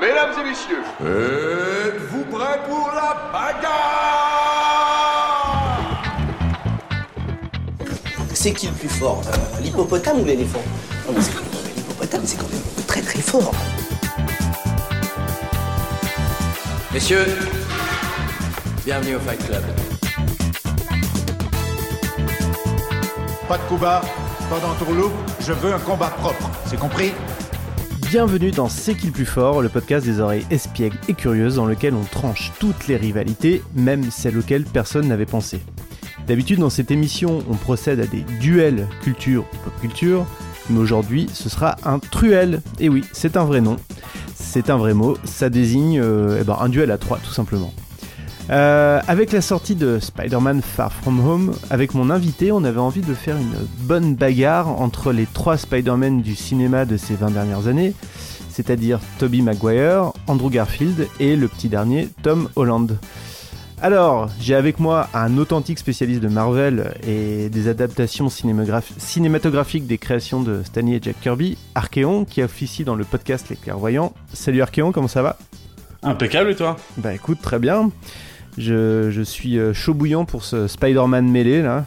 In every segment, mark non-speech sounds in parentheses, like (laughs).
Mesdames et messieurs, êtes-vous prêts pour la bagarre? C'est qui le plus fort euh, L'hippopotame ou l'éléphant? Non, mais c'est quand même- L'hippopotame, c'est quand même très très fort. Messieurs, bienvenue au Fight Club. Pas de coup bas, pas d'entourloupe, je veux un combat propre, c'est compris? Bienvenue dans C'est qui le plus fort, le podcast des oreilles espiègles et curieuses dans lequel on tranche toutes les rivalités, même celles auxquelles personne n'avait pensé. D'habitude dans cette émission, on procède à des duels culture et pop culture, mais aujourd'hui ce sera un truel. Et oui, c'est un vrai nom, c'est un vrai mot, ça désigne euh, eh ben, un duel à trois tout simplement. Euh, avec la sortie de Spider-Man Far From Home, avec mon invité, on avait envie de faire une bonne bagarre entre les trois Spider-Man du cinéma de ces 20 dernières années, c'est-à-dire Tobey Maguire, Andrew Garfield et le petit dernier Tom Holland. Alors, j'ai avec moi un authentique spécialiste de Marvel et des adaptations cinématographiques des créations de Stanley et Jack Kirby, Archeon, qui officie dans le podcast Les Clairvoyants. Salut Archeon, comment ça va? Impeccable et toi? Bah écoute, très bien. Je, je suis euh, chaud bouillant pour ce Spider-Man mêlé là.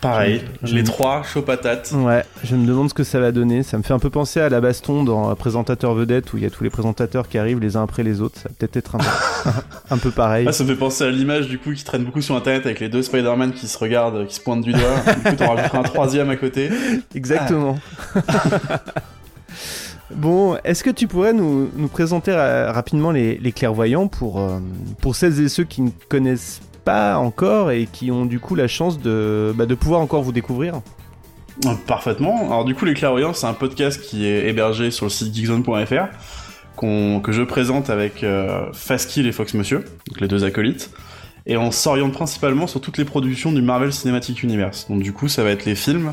Pareil, Je- les trois, chaud patate. Ouais, je me demande ce que ça va donner. Ça me fait un peu penser à la baston dans euh, Présentateur Vedette où il y a tous les présentateurs qui arrivent les uns après les autres. Ça va peut-être être un, (laughs) un peu pareil. Ah, ça me fait penser à l'image du coup qui traîne beaucoup sur internet avec les deux Spider-Man qui se regardent, qui se pointent du doigt. du coup, t'en rajouteras un troisième à côté. (laughs) Exactement. (laughs) bon, est-ce que tu pourrais nous, présenter ra- rapidement les, clairvoyants pour, euh, pour celles et ceux qui ne connaissent pas encore et qui ont du coup la chance de, bah, de pouvoir encore vous découvrir? Parfaitement. Alors du coup, les clairvoyants, c'est un podcast qui est hébergé sur le site geekzone.fr que je présente avec euh, Fastkill et Fox Monsieur, les deux acolytes. Et on s'oriente principalement sur toutes les productions du Marvel Cinematic Universe. Donc du coup, ça va être les films,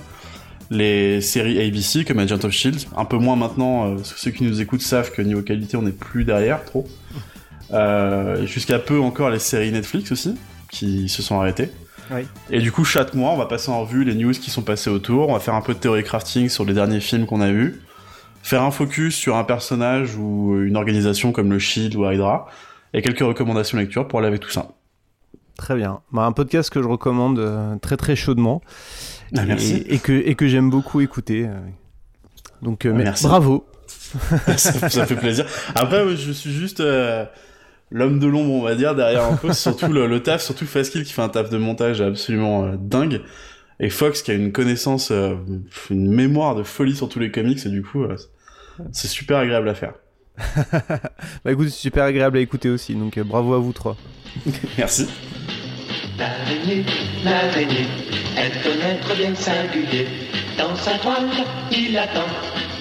les séries ABC comme Agent of Shield, un peu moins maintenant, euh, parce que ceux qui nous écoutent savent que niveau qualité, on n'est plus derrière trop. Euh, Jusqu'à peu encore les séries Netflix aussi, qui se sont arrêtées. Oui. Et du coup, chaque mois, on va passer en revue les news qui sont passées autour, on va faire un peu de théorie crafting sur les derniers films qu'on a vus, faire un focus sur un personnage ou une organisation comme le Shield ou Hydra, et quelques recommandations lecture pour aller avec tout ça. Très bien. Bah, un podcast que je recommande euh, très très chaudement. Ah, et, merci. et que, et que j'aime beaucoup écouter. euh. Donc euh, Ah, merci. bravo. (laughs) ça, ça fait plaisir. Après, ouais, je suis juste euh, l'homme de l'ombre, on va dire, derrière un peu, surtout le, le taf, surtout Fastkill qui fait un taf de montage absolument dingue. Et Fox qui a une connaissance, une mémoire de folie sur tous les comics, et du coup, c'est super agréable à faire. (laughs) Bah écoute, c'est super agréable à écouter aussi. Donc euh, bravo à vous trois. (laughs) Merci. L'araignée, l'araignée, est un être bien singulier. Dans sa toile, il attend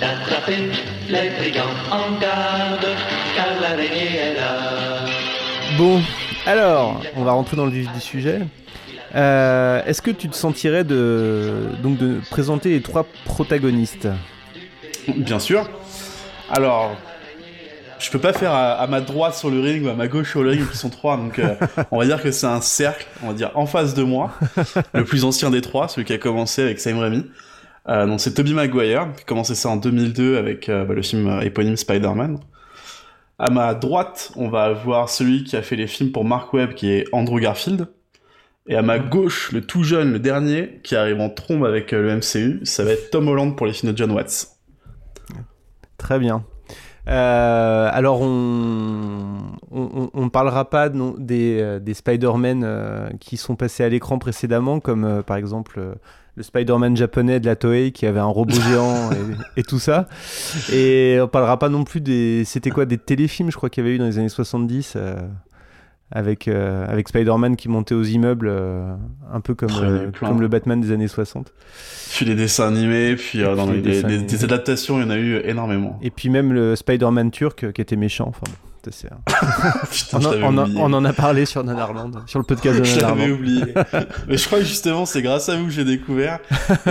d'attraper les brigands en garde, car l'araignée est là. Bon, alors, on va rentrer dans le vif du sujet. Euh, Est-ce que tu te sentirais de donc de présenter les trois protagonistes? Bien sûr. Alors, je peux pas faire à, à ma droite sur le ring ou à ma gauche sur le ring, qui sont trois, donc euh, on va dire que c'est un cercle, on va dire en face de moi, le plus ancien des trois, celui qui a commencé avec Sam Raimi. Euh, donc c'est Tobey Maguire, qui a commencé ça en 2002 avec euh, bah, le film éponyme Spider-Man. À ma droite, on va avoir celui qui a fait les films pour Mark Webb, qui est Andrew Garfield. Et à ma gauche, le tout jeune, le dernier, qui arrive en trombe avec le MCU, ça va être Tom Holland pour les films de John Watts. Très bien. Euh, alors on, on, on, on parlera pas non, des, euh, des Spider-Man euh, qui sont passés à l'écran précédemment, comme euh, par exemple le Spider-Man japonais de la Toei qui avait un robot géant (laughs) et, et tout ça. Et on parlera pas non plus des. C'était quoi Des téléfilms, je crois qu'il y avait eu dans les années 70. Euh, avec, euh, avec Spider-Man qui montait aux immeubles, euh, un peu comme, euh, comme le Batman des années 60. Puis les dessins animés, puis euh, dans puis les, les dessins des- animés. des adaptations, il y en a eu énormément. Et puis même le Spider-Man turc euh, qui était méchant. Enfin, (laughs) Putain, on, en, l'avais on en- oublié. on en a parlé sur Nanarland, sur le podcast de (laughs) Je l'avais Nanarland. oublié. mais je crois que justement, c'est grâce à vous que j'ai découvert.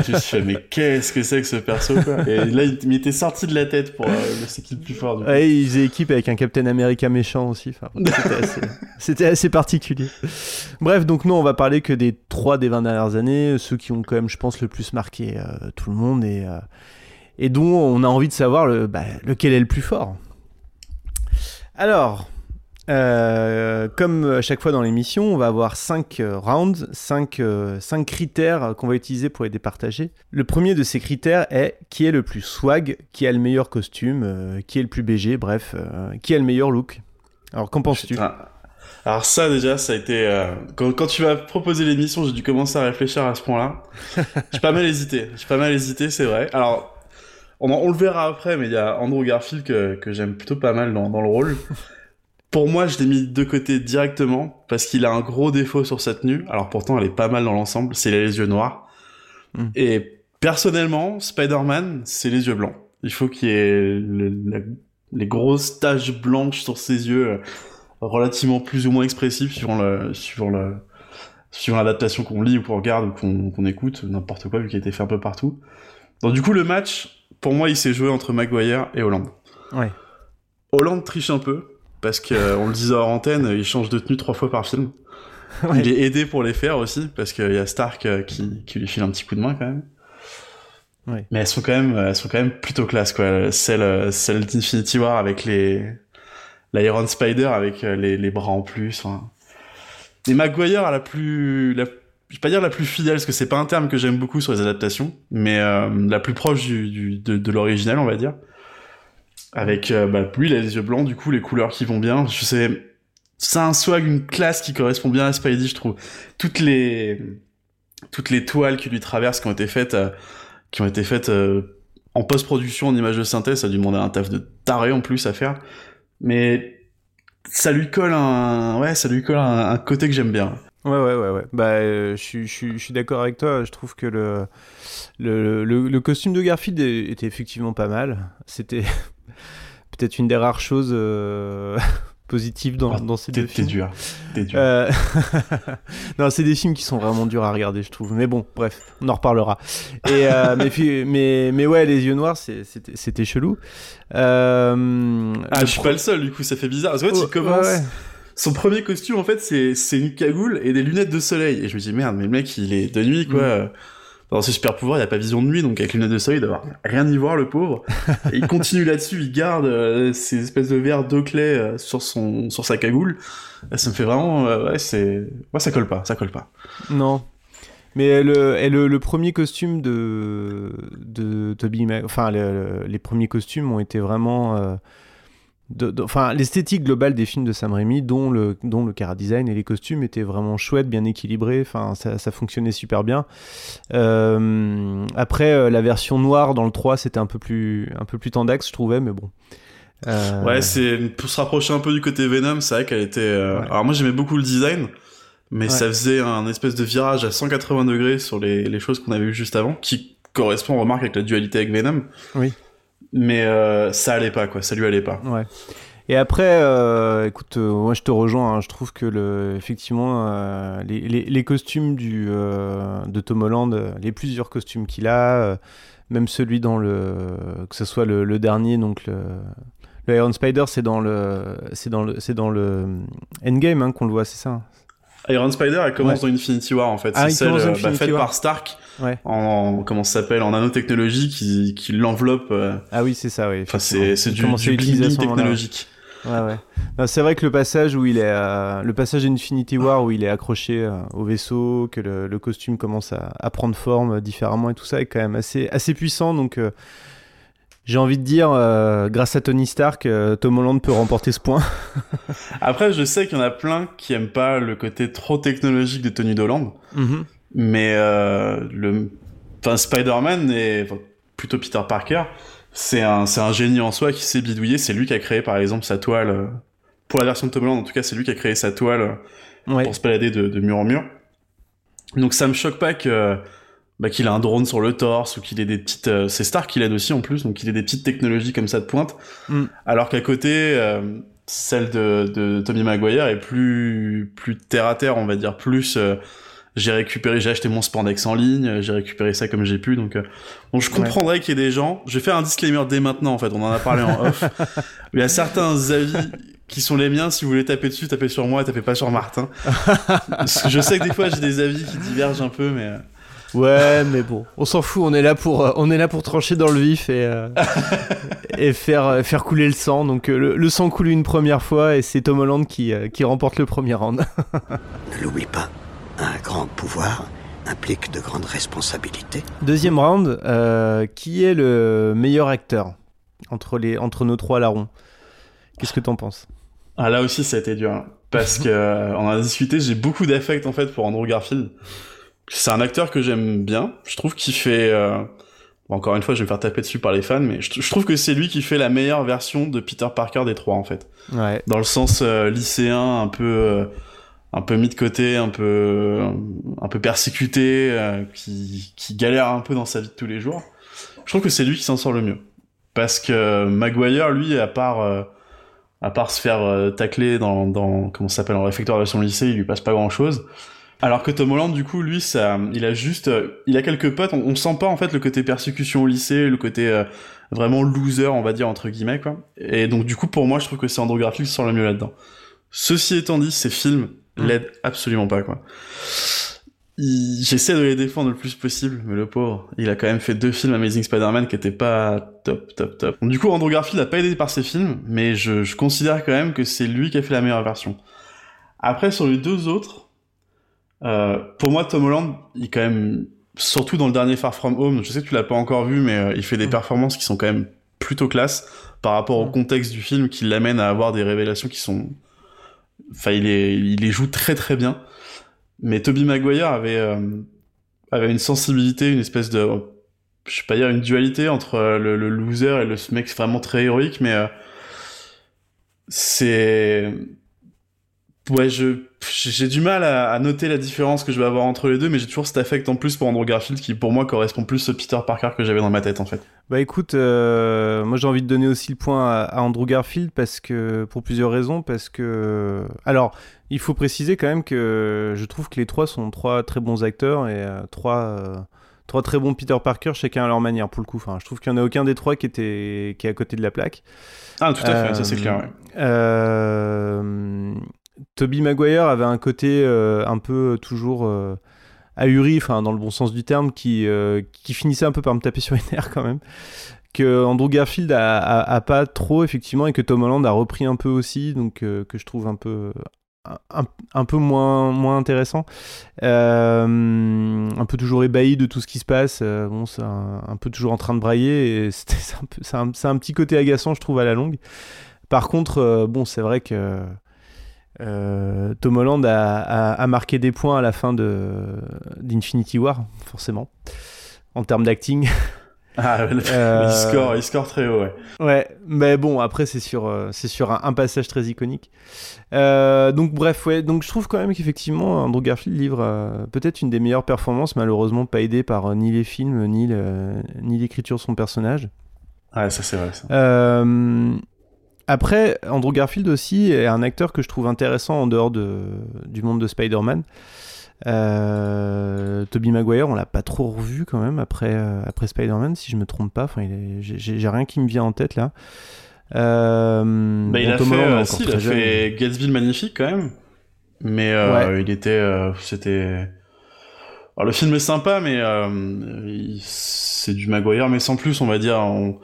Je me suis fait, mais qu'est-ce que c'est que ce perso, quoi. Et là, il m'était sorti de la tête pour euh, le c'est qui le plus fort, du coup. Ouais, il faisait équipe avec un Captain America méchant aussi. Enfin, c'était, (laughs) assez, c'était assez particulier. Bref, donc nous, on va parler que des trois des 20 dernières années, ceux qui ont quand même, je pense, le plus marqué euh, tout le monde et, euh, et dont on a envie de savoir le, bah, lequel est le plus fort. Alors, euh, comme à chaque fois dans l'émission, on va avoir 5 rounds, 5 critères qu'on va utiliser pour les départager. Le premier de ces critères est qui est le plus swag, qui a le meilleur costume, euh, qui est le plus BG, bref, euh, qui a le meilleur look. Alors qu'en penses-tu? Putain. Alors ça déjà, ça a été euh, quand, quand tu m'as proposé l'émission, j'ai dû commencer à réfléchir à ce point-là. (laughs) j'ai pas mal hésité, j'ai pas mal hésité, c'est vrai. Alors on, le verra après, mais il y a Andrew Garfield que, que j'aime plutôt pas mal dans, dans le rôle. (laughs) Pour moi, je l'ai mis de côté directement parce qu'il a un gros défaut sur sa tenue. Alors pourtant, elle est pas mal dans l'ensemble. C'est les yeux noirs. Mm. Et personnellement, Spider-Man, c'est les yeux blancs. Il faut qu'il y ait le- la- les grosses taches blanches sur ses yeux, euh, relativement plus ou moins expressives suivant le, suivant le, suivant l'adaptation qu'on lit ou qu'on regarde ou qu'on qu'on écoute, n'importe quoi, vu qu'il a été fait un peu partout. Donc du coup, le match, pour moi, il s'est joué entre Maguire et Hollande. Ouais. Hollande triche un peu, parce que euh, on le disait hors antenne, il change de tenue trois fois par film. (laughs) Ouais. Il est aidé pour les faire aussi, parce qu'il y a Stark euh, qui, qui lui file un petit coup de main quand même. Ouais. Mais elles sont quand même, elles sont quand même plutôt classe quoi. Celle, euh, celle d'Infinity War avec les, l'Iron Spider avec les, les bras en plus. hein. Et Maguire a la plus, la, je vais pas dire la plus fidèle, parce que c'est pas un terme que j'aime beaucoup sur les adaptations, mais euh, la plus proche du, du- de, de l'original, on va dire. Avec, euh, bah, lui, il a les yeux blancs, du coup, les couleurs qui vont bien. Je sais, c'est un swag, une classe qui correspond bien à Spidey, je trouve. Toutes les, toutes les toiles qui lui traversent, qui ont été faites, euh, qui ont été faites euh, en post-production, en image de synthèse, ça a dû demander un taf de taré en plus à faire. Mais ça lui colle un, ouais, ça lui colle un, un côté que j'aime bien. Ouais, ouais, ouais, ouais. Bah, euh, je suis- je suis je suis d'accord avec toi. Je trouve que le, le, le, le costume de Garfield est- était effectivement pas mal. C'était (laughs) peut-être une des rares choses euh, (laughs) positives dans, Ah, dans ces T'es deux t'es films. dur, t'es dur. Euh, (laughs) non, c'est des films qui sont vraiment durs à regarder, je trouve. Mais bon, bref, on en reparlera. Et euh, mais, puis- mais mais ouais, les yeux noirs, c'était c'était chelou. Euh, Ah, je suis pro- pas le seul, du coup, ça fait bizarre. Parce qu'en fait, Oh, il commence. ouais, ouais. Son premier costume, en fait, c'est une cagoule et des lunettes de soleil. Et je me dis, merde, mais le mec, il est de nuit, quoi. Mm. Dans ses super pouvoirs, il a pas vision de nuit, donc avec lunettes de soleil, il doit rien y voir, le pauvre. (laughs) Et il continue là-dessus, il garde euh, ces espèces de verres d'eau clé euh, sur son sur sa cagoule. Là, ça me fait vraiment, euh, ouais, c'est, moi, ça colle pas, ça colle pas. Non. Mais le, et le, le premier costume de, de Toby enfin le- le- les premiers costumes ont été vraiment, euh, enfin l'esthétique globale des films de Sam Raimi, dont le dont le cara design et les costumes étaient vraiment chouettes, bien équilibrés, enfin ça, ça fonctionnait super bien. Euh, après euh, la version noire dans le 3 c'était un peu plus un peu plus tendax je trouvais, mais bon. Euh, Ouais, c'est pour se rapprocher un peu du côté Venom, c'est vrai qu'elle était. euh, Ouais. Alors moi j'aimais beaucoup le design, mais Ouais. ça faisait un espèce de virage à 180 degrés sur les, les choses qu'on avait vues juste avant, qui correspond, on remarque, avec la dualité avec Venom. Oui. Mais euh, ça allait pas, quoi. Ça lui allait pas. Ouais. Et après, euh, écoute, euh, moi je te rejoins. hein, je trouve que le, effectivement, les, les, les costumes du, de Tom Holland, les plusieurs costumes qu'il a, même celui dans le, que ce soit le, dernier, donc le, le Iron Spider, c'est dans le, c'est dans le, c'est dans le Endgame hein, qu'on le voit, c'est ça. Iron Spider, elle commence Ouais. dans Infinity War en fait. Ah, c'est celle euh, bah, Infinity faite War. par Stark Ouais. en comment ça s'appelle en nanotechnologie qui, qui l'enveloppe. euh, Ah oui, c'est ça, oui. Enfin, c'est c'est du, du bling technologique. Ouais, ouais. C'est vrai que le passage où il est, euh, le passage d'Infinity War où il est accroché euh, au vaisseau, que le, le costume commence à, à prendre forme différemment et tout ça est quand même assez, assez puissant. Donc, J'ai envie de dire, euh, grâce à Tony Stark, euh, Tom Holland peut remporter ce point. (laughs) Après, je sais qu'il y en a plein qui aiment pas le côté trop technologique de Tony Holland, Mhm. mais euh, le, enfin Spider-Man et enfin, plutôt Peter Parker, c'est un, c'est un génie en soi qui sait bidouiller. C'est lui qui a créé, par exemple, sa toile. pour la version de Tom Holland, en tout cas, c'est lui qui a créé sa toile Ouais. pour se balader de, de mur en mur. Donc ça me choque pas que bah, qu'il a un drone sur le torse ou qu'il ait des petites. euh, c'est Stark qui l'aide aussi en plus, donc qu'il ait des petites technologies comme ça de pointe. Mm. Alors qu'à côté, euh, celle de, de Tommy Maguire est plus plus terre à terre, on va dire plus. euh, j'ai récupéré, j'ai acheté mon spandex en ligne, j'ai récupéré ça comme j'ai pu, donc euh, donc je comprendrais qu'il y ait des gens. Je vais faire un disclaimer dès maintenant en fait, on en a parlé en (laughs) off. Il y a certains avis qui sont les miens. Si vous voulez taper dessus, tapez sur moi, tapez pas sur Martin. (laughs) Parce que je sais que des fois j'ai des avis qui divergent un peu, mais euh, Ouais, mais bon, on s'en fout. On est là pour, euh, on est là pour trancher dans le vif et, euh, et faire, euh, faire couler le sang. Donc le, le sang coule une première fois et c'est Tom Holland qui, qui remporte le premier round. (laughs) Ne l'oublie pas, un grand pouvoir implique de grandes responsabilités. Deuxième round, euh, qui est le meilleur acteur entre, les, entre nos trois larrons? Qu'est-ce que t'en penses? Ah, là aussi ça a été dur. hein. Parce que on a discuté, j'ai beaucoup d'affect en fait pour Andrew Garfield. C'est un acteur que j'aime bien. Je trouve qu'il fait. euh, bon, encore une fois, je vais me faire taper dessus par les fans, mais je, je trouve que c'est lui qui fait la meilleure version de Peter Parker des trois en fait. Ouais. dans le sens euh, lycéen, un peu, euh, un peu mis de côté, un peu, un peu persécuté, qui, qui galère un peu dans sa vie de tous les jours. Je trouve que c'est lui qui s'en sort le mieux, parce que Maguire, lui, à part, à part se faire tacler dans, dans, comment s'appelle, en réfectoire de son lycée, il lui passe pas grand chose. Alors que Tom Holland, du coup, lui, ça, il a juste, euh, il a quelques potes. On, on sent pas en fait le côté persécution au lycée, le côté euh, vraiment loser, on va dire entre guillemets quoi. Et donc du coup, pour moi, je trouve que c'est Andrew Garfield qui sort le mieux là-dedans. Ceci étant dit, ces films l'aident absolument pas quoi. Il- J'essaie de les défendre le plus possible, mais le pauvre, il a quand même fait deux films Amazing Spider-Man qui étaient pas top, top, top. Donc, du coup, Andrew Garfield a pas aidé par ces films, mais je, je considère quand même que c'est lui qui a fait la meilleure version. Après, sur les deux autres, pour moi, Tom Holland, il est quand même, surtout dans le dernier Far From Home, je sais que tu l'as pas encore vu, mais euh, il fait des performances qui sont quand même plutôt classe par rapport au contexte du film qui l'amène à avoir des révélations qui sont, enfin, il, est, il les joue très très bien. Mais Toby Maguire avait, euh, avait une sensibilité, une espèce de, je sais pas dire, une dualité entre euh, le, le loser et le mec vraiment très héroïque, mais euh, c'est, ouais, je, j'ai du mal à, à noter la différence que je vais avoir entre les deux, mais j'ai toujours cet affect en plus pour Andrew Garfield qui, pour moi, correspond plus au Peter Parker que j'avais dans ma tête, en fait. Bah écoute, euh, moi j'ai envie de donner aussi le point à, à Andrew Garfield parce que pour plusieurs raisons, parce que alors il faut préciser quand même que je trouve que les trois sont trois très bons acteurs et euh, trois euh, trois très bons Peter Parker chacun à leur manière pour le coup. Enfin, je trouve qu'il y en a aucun des trois qui était qui est à côté de la plaque. Ah, tout à fait, ça c'est clair, ouais. euh, Toby Maguire avait un côté euh, un peu toujours euh, ahuri, enfin dans le bon sens du terme, qui, euh, qui finissait un peu par me taper sur les nerfs quand même. Que Andrew Garfield a, pas trop effectivement et que Tom Holland a repris un peu aussi, donc euh, que je trouve un peu un, peu moins moins intéressant, Euh, un peu toujours ébahi de tout ce qui se passe. euh, bon, c'est un, peu toujours en train de brailler et (laughs) c'est un, un- petit côté agaçant, je trouve à la longue. Par contre, euh, bon, c'est vrai que euh, Tom Holland a, a- a marqué des points à la fin d'Infinity War, forcément, en termes d'acting. Ah, Euh, (laughs) il, score, il score très haut, ouais. Ouais, mais bon, après, c'est sur, euh, c'est sur un, un passage très iconique. Euh, donc, bref, ouais, donc je trouve quand même qu'effectivement, Andrew Garfield livre euh, peut-être une des meilleures performances, malheureusement pas aidé par ni les films, ni l'écriture de son personnage. Ouais, ça c'est vrai, ça. Après, Andrew Garfield aussi est un acteur que je trouve intéressant en dehors de, du monde de Spider-Man. Euh, Tobey Maguire, on l'a pas trop revu quand même après, euh, après Spider-Man, si je me trompe pas. Enfin, j'ai- rien qui me vient en tête là. Euh, Bah, il a fait, euh, si, il a jeune. fait Gatsby le magnifique quand même. Mais euh, Ouais. il était, c'était. Alors le film est sympa, mais c'est du Maguire, mais sans plus, on va dire. On-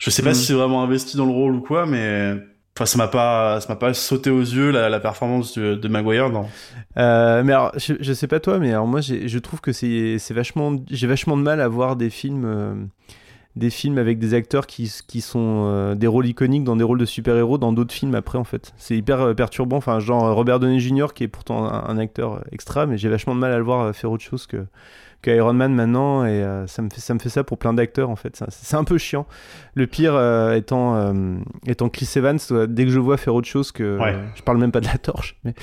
Je sais pas Mhm. si c'est vraiment investi dans le rôle ou quoi, mais enfin ça m'a pas, ça m'a pas sauté aux yeux la, la performance de, de Maguire dans. Euh, mais alors, je, je sais pas toi, mais alors moi, je trouve que c'est c'est vachement, j'ai vachement de mal à voir des films, euh, des films avec des acteurs qui, qui sont euh, des rôles iconiques dans des rôles de super-héros dans d'autres films après en fait. C'est hyper perturbant, enfin genre Robert Downey Jr. qui est pourtant un, un acteur extra, mais j'ai vachement de mal à le voir faire autre chose que, que Iron Man maintenant et euh, ça, me fait, ça me fait ça pour plein d'acteurs en fait. C'est un peu chiant. Le pire euh, étant, euh, étant Chris Evans, euh, dès que je vois faire autre chose que... Ouais. je parle même pas de la torche, mais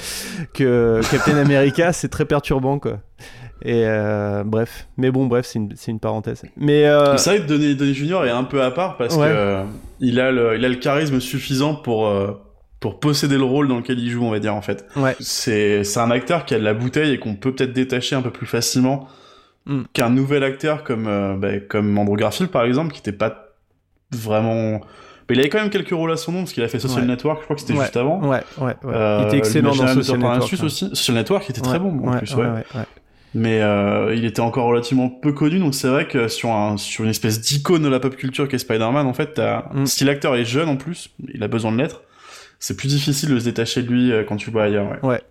que Captain America, (laughs) c'est très perturbant quoi. Et euh, bref, mais bon, bref, c'est une, c'est une parenthèse. Mais euh, C'est vrai que Donny, Donny Junior est un peu à part parce Ouais. que euh, il a le, il a le charisme suffisant pour euh, pour posséder le rôle dans lequel il joue, on va dire en fait. ouais, C'est c'est un acteur qui a de la bouteille et qu'on peut peut-être détacher un peu plus facilement Mm. qu'un nouvel acteur comme euh, bah, comme Andrew Garfield par exemple, qui était pas vraiment. Mais il avait quand même quelques rôles à son nom parce qu'il a fait Social Ouais. Network, je crois que c'était Ouais. juste avant. ouais, ouais, ouais. Euh, il était excellent dans Social Network. Hein. aussi. Social Network, était très bon en plus. ouais. Mais euh, il était encore relativement peu connu, donc c'est vrai que sur, un, sur une espèce d'icône de la pop culture qu'est Spider-Man, en fait, t'as- Mm. si l'acteur est jeune en plus, il a besoin de l'être, c'est plus difficile de se détacher de lui euh, quand tu vois ailleurs. Ouais.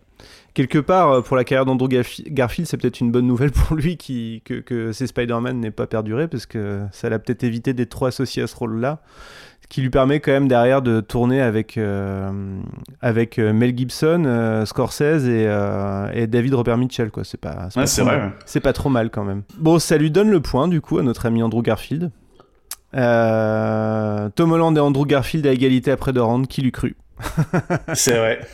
Quelque part, euh, pour la carrière d'Andrew Garfi- Garfield, c'est peut-être une bonne nouvelle pour lui qui, que, que ces Spider-Man n'aient pas perduré, parce que ça l'a peut-être évité d'être trop associé à ce rôle-là. Ce qui lui permet quand même derrière de tourner avec, euh, avec euh, Mel Gibson, euh, Scorsese et, euh, et David Robert Mitchell. Quoi. C'est, pas, Ouais, pas c'est trop mal. ouais. C'est pas trop mal quand même. Bon, ça lui donne le point du coup à notre ami Andrew Garfield. Tom Holland et Andrew Garfield à égalité après The Round, qui l'eût cru? (laughs) C'est vrai.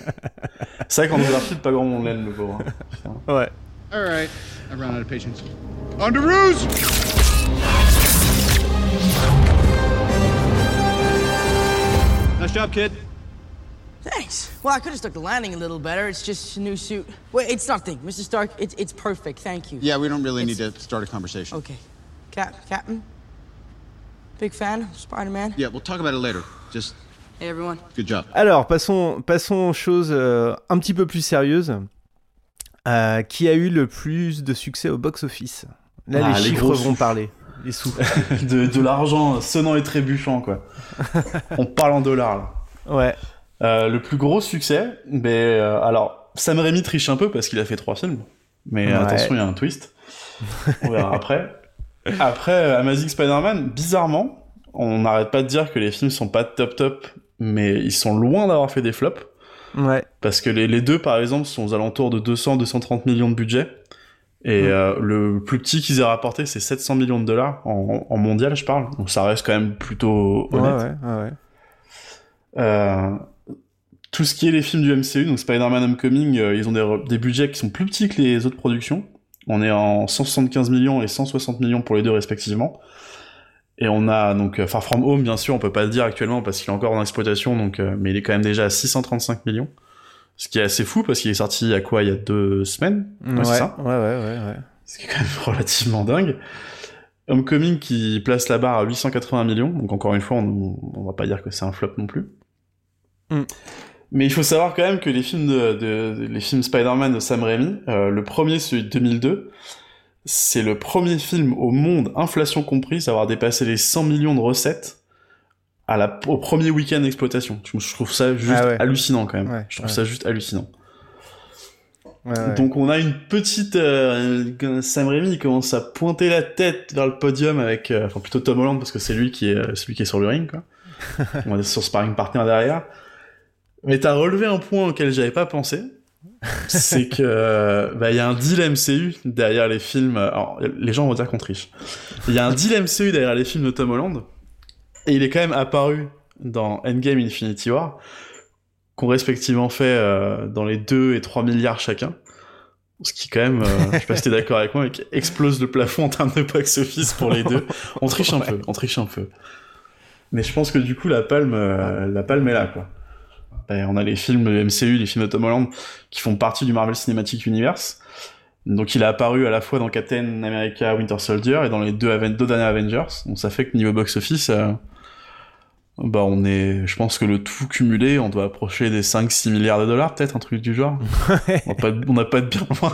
c'est vrai qu'Andrew Garfield, pas grand monde l'aime, le pauvre. hein. Putain. Ouais. All right. I've run out of patience. On the ruse! Nice job, kid. Thanks. Well, I could have stuck the landing a little better. It's just a new suit. Wait, it's nothing, Mr. Stark. It's it's perfect. Thank you. Yeah, we don't really need to start a conversation. Okay. Cap, Captain. Big fan of Spider-Man. Yeah, we'll talk about it later. Just Hey, everyone. good job. Alors, passons, passons aux choses euh, un petit peu plus sérieuses. Euh, qui a eu le plus de succès au box-office? Là, Ah, les les chiffres vont parler. Les sous. (laughs) de, de l'argent sonnant et trébuchant, quoi. (laughs) On parle en dollars, là. ouais. Euh, le plus gros succès, ben, euh, alors, Sam Raimi triche un peu parce qu'il a fait trois films. Mais Ouais. attention, il y a un twist. On verra (laughs) après. Après, Amazing Spider-Man, bizarrement, on n'arrête pas de dire que les films sont pas top top, mais ils sont loin d'avoir fait des flops. Ouais. Parce que les, les deux, par exemple, sont aux alentours de 200-230 millions de budget. Et euh, le plus petit qu'ils aient rapporté, c'est 700 millions de dollars en, en mondial, je parle. Donc ça reste quand même plutôt honnête. ouais, ouais, ouais. Euh, tout ce qui est les films du MCU, donc Spider-Man Homecoming, euh, ils ont des budgets qui sont plus petits que les autres productions. On est en 175 millions et 160 millions pour les deux respectivement. Et on a donc euh, Far From Home, bien sûr, on peut pas le dire actuellement parce qu'il est encore en exploitation, donc, euh, mais il est quand même déjà à 635 millions. Ce qui est assez fou parce qu'il est sorti il y a quoi? Il y a deux semaines? Ouais, Ouais, c'est ça? ouais, ouais, ouais, ouais. ce qui est quand même (laughs) relativement dingue. Homecoming qui place la barre à 880 millions, donc encore une fois, on, on va pas dire que c'est un flop non plus. Mm. Mais il faut savoir quand même que les films de, de- de- les films Spider-Man de Sam Raimi, euh, le premier, celui de 2002, c'est le premier film au monde, inflation comprise, à avoir dépassé les 100 millions de recettes à la, au premier week-end d'exploitation. Je, trouve ça juste Ah ouais. hallucinant quand même. Ouais, je trouve ouais. ça juste hallucinant. Ouais, ouais. Donc on a une petite euh, Sam Raimi commence à pointer la tête vers le podium avec euh, enfin plutôt Tom Holland parce que c'est lui qui est euh, celui qui est sur le ring quoi. (laughs) on est sur sparring partner derrière. Mais t'as relevé un point auquel j'avais pas pensé, (laughs) c'est que euh, bah il y a un deal MCU derrière les films. Alors, les gens vont dire qu'on triche. Il y a un deal MCU derrière les films de Tom Holland et il est quand même apparu dans Endgame Infinity War qu'on respectivement fait euh, dans les 2 et 3 milliards chacun. Ce qui quand même, euh, je sais pas si t'es d'accord avec moi, mais qui explose le plafond en termes de box-office pour les deux. On triche un peu, on triche un peu. Mais je pense que du coup la palme, euh, la palme est là quoi. Ben, on a les films MCU, les films de Tom Holland qui font partie du Marvel Cinematic Universe. Donc il a apparu à la fois dans Captain America Winter Soldier et dans les deux, Aven- deux derniers Avengers. Donc ça fait que niveau box-office, euh, bah on est, je pense que le tout cumulé, on doit approcher des 5-6 milliards de dollars, peut-être un truc du genre. (laughs) on n'a pas, de- on n'a pas de bien loin.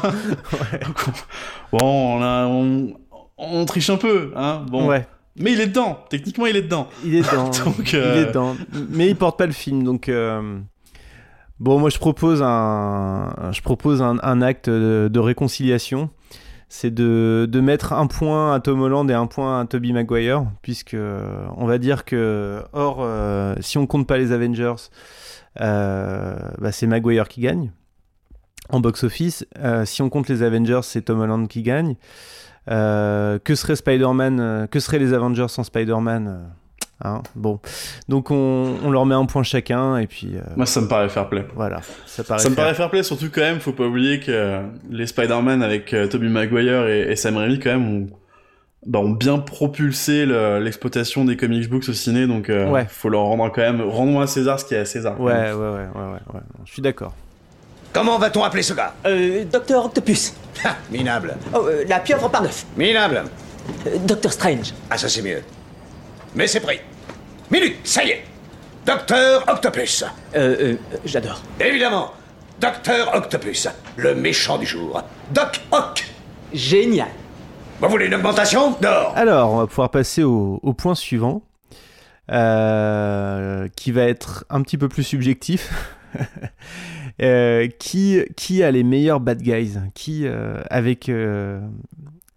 Bon, on, a, on, on triche un peu, hein. Bon, Ouais. Mais il est dedans. Techniquement, il est dedans. Il est dedans. (laughs) Donc, Il euh, est dedans. Mais il porte pas le film, donc. euh, Bon, moi je propose un, je propose un, un acte de, de réconciliation. c'est de, de mettre un point à Tom Holland et un point à Tobey Maguire, puisque euh, on va dire que, or, euh, si on compte pas les Avengers, bah, c'est Maguire qui gagne en box-office. Si on compte les Avengers, c'est Tom Holland qui gagne. Euh, que serait Spider-Man euh, Que seraient les Avengers sans Spider-Man euh, hein bon, donc on, on leur met un point chacun et puis euh, Moi, ça me paraît fair play. voilà, ça paraît. Ça me paraît fair play, surtout quand même, faut pas oublier que euh, les Spider-Man avec euh, Tobey Maguire et, et Sam Raimi, quand même, ont, bah, ont bien propulsé le- l'exploitation des comic books au ciné, donc Ouais. faut leur rendre quand même, rendons à César ce qui est à César. Ouais, ouais, ouais, ouais, ouais, ouais. Je suis d'accord. Comment va-t-on appeler ce gars Euh, Docteur Octopus. (laughs) Ha, Minable. Oh, euh, la pieuvre par neuf. Minable. Euh, Docteur Strange. Ah, ça c'est mieux. Mais c'est pris. Minute, ça y est. Docteur Octopus. Euh, euh, j'adore. Évidemment. Docteur Octopus. Le méchant du jour. Doc Ock. Génial. Vous voulez une augmentation Dehors. Alors, on va pouvoir passer au, au point suivant, euh, qui va être un petit peu plus subjectif. (laughs) (laughs) Euh, qui, qui a les meilleurs bad guys? Qui, euh, avec euh,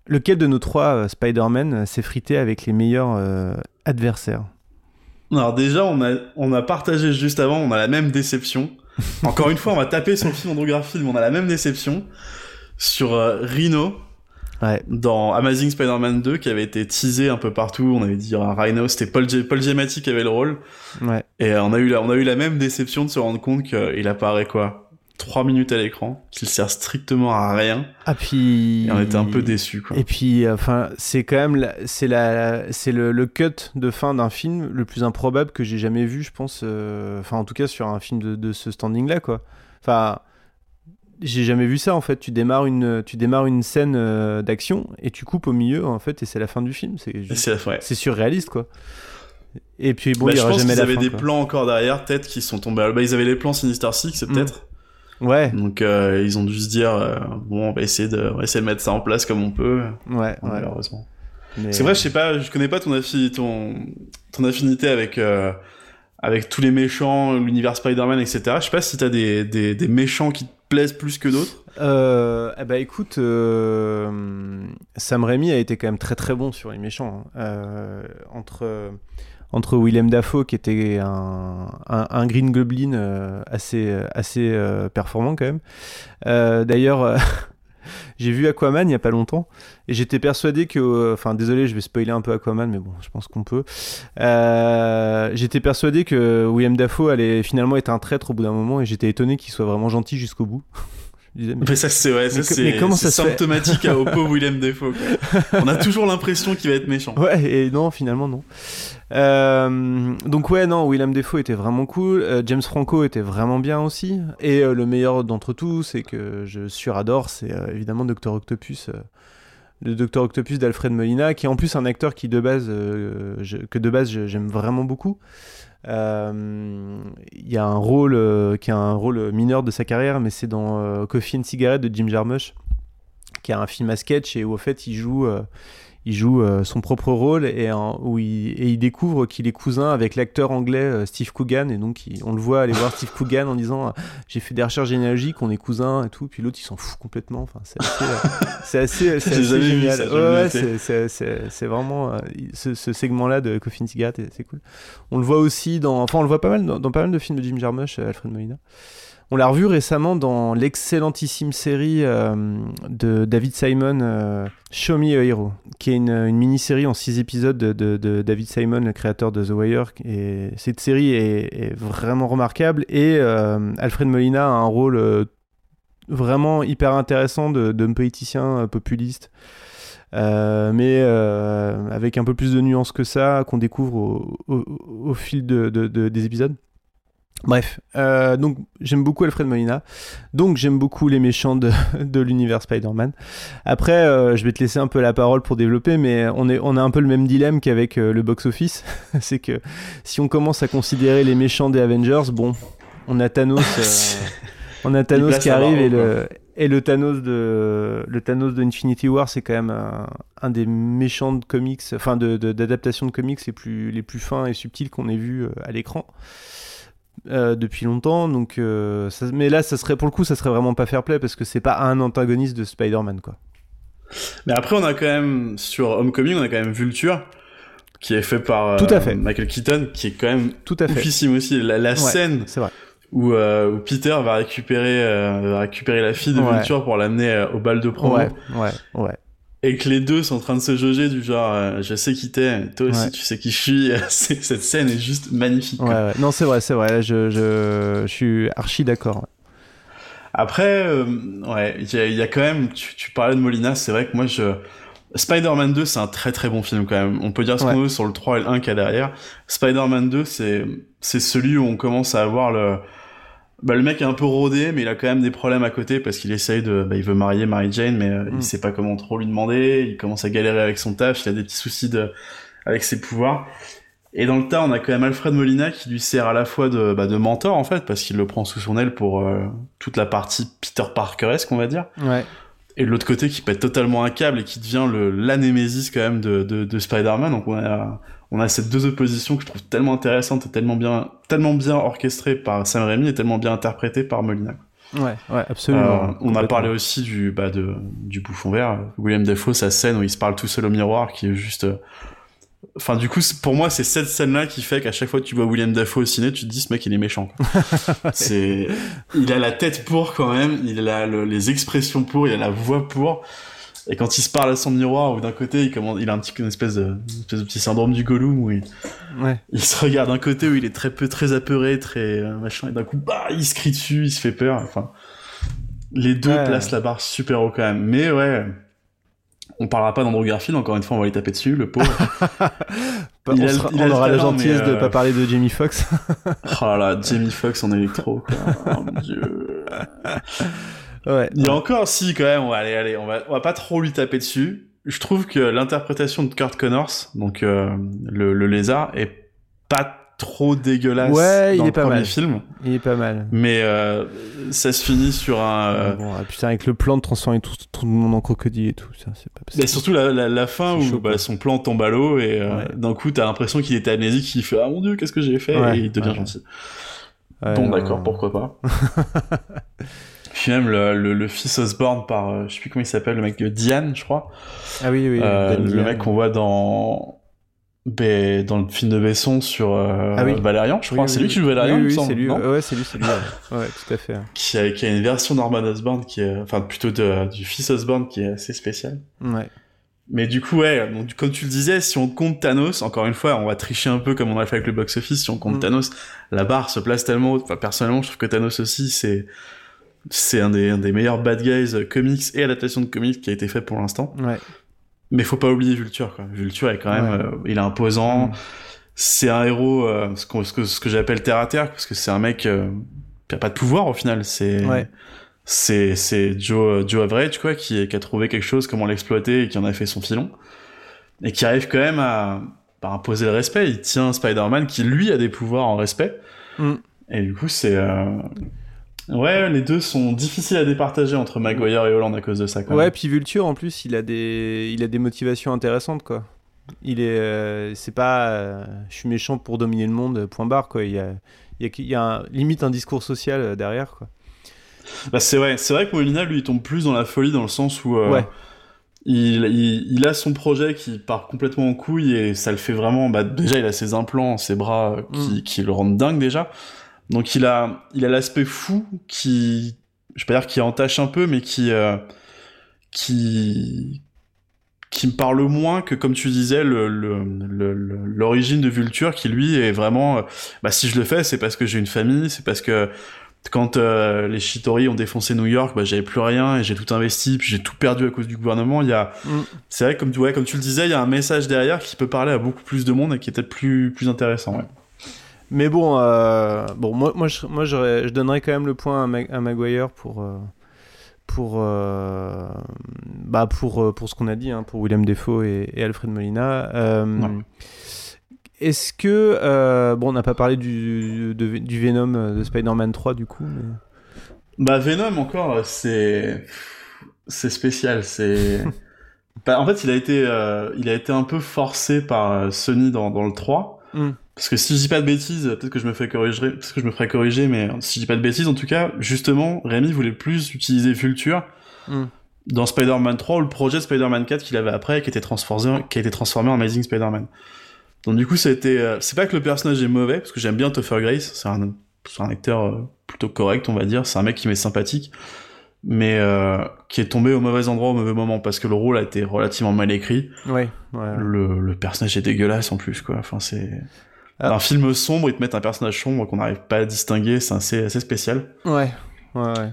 lequel de nos trois Spider-Man s'est frité avec les meilleurs adversaires? Alors déjà, on a, on a partagé juste avant, on a la même déception. (laughs) Encore une fois, on va taper sur le film Andrew Garfield, mais on a la même déception. Sur Rhino Ouais. dans Amazing Spider-Man 2 qui avait été teasé un peu partout. On avait dit ah, Rhino, c'était Paul, Paul Giamatti qui avait le rôle. Ouais. Et euh, on a eu la, on a eu la même déception de se rendre compte qu'il apparaît quoi 3 minutes à l'écran, qu'il sert strictement à rien. Ah puis. Et on était un peu déçus quoi. Et puis, euh, enfin, c'est quand même, la- c'est la, c'est le, le cut de fin d'un film le plus improbable que j'ai jamais vu, je pense. euh, Enfin, en tout cas, sur un film de, de ce standing-là, quoi. Enfin, j'ai jamais vu ça en fait. Tu démarres une, tu démarres une scène euh, d'action et tu coupes au milieu en fait, et c'est la fin du film. C'est, ouais. surréaliste, quoi. Et puis bon, Bah, il y je aura pense jamais qu'ils la avaient fin, des quoi. plans encore derrière, peut-être qui sont tombés. à- Bah, ils avaient les plans Sinister Six, Mm. peut-être. Ouais, Donc euh, ils ont dû se dire euh, bon, on va essayer de, on va essayer de mettre ça en place comme on peut. ouais, ouais. Malheureusement. Mais- C'est vrai, je sais pas, je connais pas ton, affi- ton, ton affinité avec, avec tous les méchants, l'univers Spider-Man, etc. Je sais pas si t'as des, des, des méchants qui te plaisent plus que d'autres. Euh, eh ben écoute, euh, Sam Raimi a été quand même très très bon sur les méchants. hein. Euh, entre, entre Willem Dafoe qui était un, un, un Green Goblin assez, assez performant quand même. D'ailleurs, (laughs) j'ai vu Aquaman il y a pas longtemps et j'étais persuadé que, euh, enfin désolé, je vais spoiler un peu Aquaman, mais bon, je pense qu'on peut. Euh, j'étais persuadé que Willem Dafoe allait finalement être un traître au bout d'un moment et j'étais étonné qu'il soit vraiment gentil jusqu'au bout. (laughs) Disais, mais- Mais ça, c'est ouais, symptomatique à (laughs) pauvre Willem quoi. On a toujours l'impression qu'il va être méchant. Ouais, et non, finalement, non. Euh, donc, ouais, non, Willem Dafoe était vraiment cool. Euh, James Franco était vraiment bien aussi. Et euh, le meilleur d'entre tous, et que je suradore, c'est évidemment Dr. Octopus. le Dr. Octopus d'Alfred Molina, qui est en plus un acteur qui, de base, je- que de base, j'aime vraiment beaucoup. Euh, Il y a un rôle euh, qui a un rôle mineur de sa carrière, mais c'est dans euh, Coffee and Cigarette de Jim Jarmusch, qui a un film à sketch et où, au fait, il joue. Il joue euh, son propre rôle et, en- où il, et il découvre qu'il est cousin avec l'acteur anglais euh, Steve Coogan. Et donc il- on le voit aller voir Steve Coogan en disant euh, j'ai fait des recherches généalogiques on est cousins et tout puis l'autre il s'en fout complètement. Enfin c'est assez c'est assez, c'est assez génial. j'ai Ouais, ouais, c'est- c'est- c'est c'est vraiment ce, ce segment là de Cigarette est- c'est cool. On le voit aussi dans enfin on le voit pas mal dans, dans pas mal de films de Jim Jarmusch Alfred Molina on l'a revu récemment dans l'excellentissime série euh, de David Simon, euh, Show Me a Hero, qui est une, mini-série en six épisodes de, David Simon, le créateur de The Wire. Et cette série est, vraiment remarquable et euh, Alfred Molina a un rôle vraiment hyper intéressant de, politicien populiste. Mais avec un peu plus de nuances que ça, qu'on découvre au, fil de- de- de- des épisodes. Bref, euh, donc j'aime beaucoup Alfred Molina, donc j'aime beaucoup les méchants de, (laughs) de l'univers Spider-Man. Après, euh, je vais te laisser un peu la parole pour développer, mais on, est, on a un peu le même dilemme qu'avec euh, le box-office. (laughs) C'est que si on commence à considérer les méchants des Avengers, bon, on a Thanos, euh, (laughs) on a Thanos qui arrive et le, et le Thanos de le Thanos de Infinity War, c'est quand même un, un des méchants de comics, enfin de de- d'adaptation de, comics les plus les plus fins et subtils qu'on ait vu euh, à l'écran euh, depuis longtemps. Donc, euh, ça- mais là, ça serait pour le coup, ça serait vraiment pas fair play parce que c'est pas un antagoniste de Spider-Man, quoi. Mais après, on a quand même, sur Homecoming, on a quand même Vulture, qui est fait par euh, Tout à fait. Michael Keaton, qui est quand même Tout à fait. oufissime aussi. La, la Ouais, scène vrai. où, euh, où Peter va récupérer, euh, va récupérer la fille de Ouais. Vulture pour l'amener euh, au bal de promo. Ouais, ouais, ouais. Et que les deux sont en train de se jauger du genre, euh, je sais qui t'es, toi aussi Ouais. tu sais qui je suis. (laughs) Cette scène est juste magnifique. Ouais, ouais. Non, c'est vrai, c'est vrai. Je, je, je suis archi d'accord. Après, euh, ouais, il y, y a quand même, tu, tu parlais de Molina, c'est vrai que moi je... Spider-Man 2, c'est un très très bon film quand même. On peut dire ce qu'on veut sur le 3 et le 1 qu'il y a derrière. Spider-Man 2, c'est c'est celui où on commence à avoir le... Bah, le mec est un peu rodé, mais il a quand même des problèmes à côté parce qu'il essaye de... Bah, il veut marier Mary Jane, mais euh, Mm. il sait pas comment trop lui demander. Il commence à galérer avec son taf, il a des petits soucis de... avec ses pouvoirs. Et dans le tas, on a quand même Alfred Molina qui lui sert à la fois de, bah, de mentor en fait, parce qu'il le prend sous son aile pour euh, toute la partie Peter Parkeresque, on va dire. Ouais. Et de l'autre côté, qui pète totalement un câble et qui devient le l'anémésis quand même de, de, de Spider-Man. Donc on a, on a ces deux oppositions que je trouve tellement intéressantes et tellement bien, tellement bien orchestrées par Sam Raimi et tellement bien interprétées par Molina. Ouais, ouais, absolument. Euh, on a parlé aussi du, bah, de, du bouffon vert, William Defoe, sa scène où il se parle tout seul au miroir, qui est juste. Enfin, du coup, pour moi, c'est cette scène-là qui fait qu'à chaque fois que tu vois William Dafoe au ciné, tu te dis ce mec il est méchant. (laughs) c'est, il a la tête pour quand même, il a le- les expressions pour, il a la voix pour. Et quand il se parle à son miroir, ou d'un côté, il, a un petit, une espèce de, une espèce de petit syndrome du Gollum où il, Ouais. il se regarde d'un côté où il est très peu, très apeuré, très euh, machin, et d'un coup, bah, il se crie dessus, il se fait peur. Enfin, les deux Ouais. placent la barre super haut quand même. Mais ouais, on parlera pas d'Andrew Garfield, encore une fois, on va lui taper dessus, le pauvre. (laughs) Il on a le- sera- il a on aura la gentillesse de euh, pas parler de Jamie Foxx. (laughs) oh là là, Jamie Foxx en électro, quoi. Oh mon dieu. ouais. Il y a encore, si, quand même, allez, allez, on va, on va pas trop lui taper dessus. Je trouve que l'interprétation de Kurt Connors, donc euh, le, le lézard, est pas trop dégueulasse Ouais, il dans est le pas premier mal. film. Il est pas mal. Mais euh, ça se finit sur un... euh, Bon, ah, putain, avec le plan de transformer tout, tout le monde en crocodile et tout, ça, c'est pas Mais surtout la, la, la fin où chaud, bah, son plan tombe à l'eau et euh, Ouais. d'un coup t'as l'impression qu'il était amnésique, il fait ah mon dieu qu'est-ce que j'ai fait? Ouais, et il devient ouais. gentil. Ouais, bon non, d'accord pourquoi pas. (laughs) Puis même le, le, le fils Osborne par euh, je sais plus comment il s'appelle le mec de Diane je crois. Ah oui, oui. Euh, le Diane. mec qu'on voit dans ben, dans le film de Besson sur euh, Ah oui. Valérian je crois. Oui, c'est lui qui joue Valérian Oui, c'est lui. Ouais, c'est lui, c'est lui. ouais. Ouais, tout à fait. qui, a, qui a une version Norman Osborn qui est enfin plutôt de, du fils Osborne qui est assez spéciale. Ouais. Mais du coup, ouais, donc, comme tu le disais, si on compte Thanos, encore une fois, on va tricher un peu comme on a fait avec le box-office, si on compte Mm. Thanos, la barre se place tellement haute. Enfin, personnellement, je trouve que Thanos aussi, c'est, c'est un des, un des meilleurs bad guys euh, comics et adaptation de comics qui a été fait pour l'instant. Ouais. Mais faut pas oublier Vulture, quoi. Vulture est quand même, Ouais. euh, il est imposant. Mm. C'est un héros, euh, ce, que, ce que j'appelle terre à terre, parce que c'est un mec euh, qui a pas de pouvoir au final. C'est, Ouais. c'est, c'est Joe, Joe Average, quoi, qui, qui a trouvé quelque chose, comment l'exploiter et qui en a fait son filon. Et qui arrive quand même à, à imposer le respect. Il tient Spider-Man qui, lui, a des pouvoirs en respect. Mm. Et du coup, c'est, euh, ouais, les deux sont difficiles à départager entre Maguire et Holland à cause de ça, quand Ouais, même. puis Vulture en plus, il a des, il a des motivations intéressantes quoi. Il est, euh, c'est pas, euh, je suis méchant pour dominer le monde. Point barre quoi. Il y a, il y a, il y a un- limite un discours social euh, derrière quoi. Bah, c'est vrai, c'est vrai que Molina, lui, il tombe plus dans la folie dans le sens où, euh, Ouais. il, il, il a son projet qui part complètement en couille et ça le fait vraiment. Bah, déjà, il a ses implants, ses bras qui, Mm. qui le rendent dingue déjà. Donc, il a, il a l'aspect fou qui, je vais pas dire qui entache un peu, mais qui, euh, qui, qui me parle moins que, comme tu disais, le, le, le- le- l'origine de Vulture qui lui est vraiment, euh, bah, si je le fais, c'est parce que j'ai une famille, c'est parce que quand euh, les Shitori ont défoncé New York, bah, j'avais plus rien et j'ai tout investi, puis j'ai tout perdu à cause du gouvernement. Il y a, Mm. c'est vrai, comme tu, ouais, comme tu le disais, il y a un message derrière qui peut parler à beaucoup plus de monde et qui est peut-être plus, plus intéressant. Ouais. Mais bon, euh, bon, moi, moi, je, moi, je donnerais quand même le point à, Ma- à Maguire pour, euh, pour, euh, bah, pour, pour ce qu'on a dit, hein, pour William Defoe et, et Alfred Molina. Ouais. Est-ce que, bon, on n'a pas parlé du, de- du Venom de Spider-Man 3 du coup, mais... Bah Venom encore, c'est c'est spécial. C'est (laughs) Bah, en fait, il a été il a été un peu forcé par Sony dans, dans le 3. Mm. Parce que si je dis pas de bêtises, peut-être que je me fais corriger, peut-être que je me ferai corriger, mais si je dis pas de bêtises, en tout cas, justement, Rémi voulait plus utiliser Vulture Mm. dans Spider-Man 3 ou le projet de Spider-Man 4 qu'il avait après, qui, était transformé, qui a été transformé en Amazing Spider-Man. Donc du coup, été, euh, c'est pas que le personnage est mauvais, parce que j'aime bien Topher Grace, c'est un, c'est un acteur euh, plutôt correct, on va dire, c'est un mec qui m'est sympathique, mais euh, qui est tombé au mauvais endroit au mauvais moment, parce que le rôle a été relativement mal écrit. Ouais, ouais. Le, le personnage est dégueulasse en plus, quoi. Enfin, c'est... Ah. Un film sombre, ils te mettent un personnage sombre qu'on n'arrive pas à distinguer, c'est assez, assez spécial. Ouais, ouais, ouais.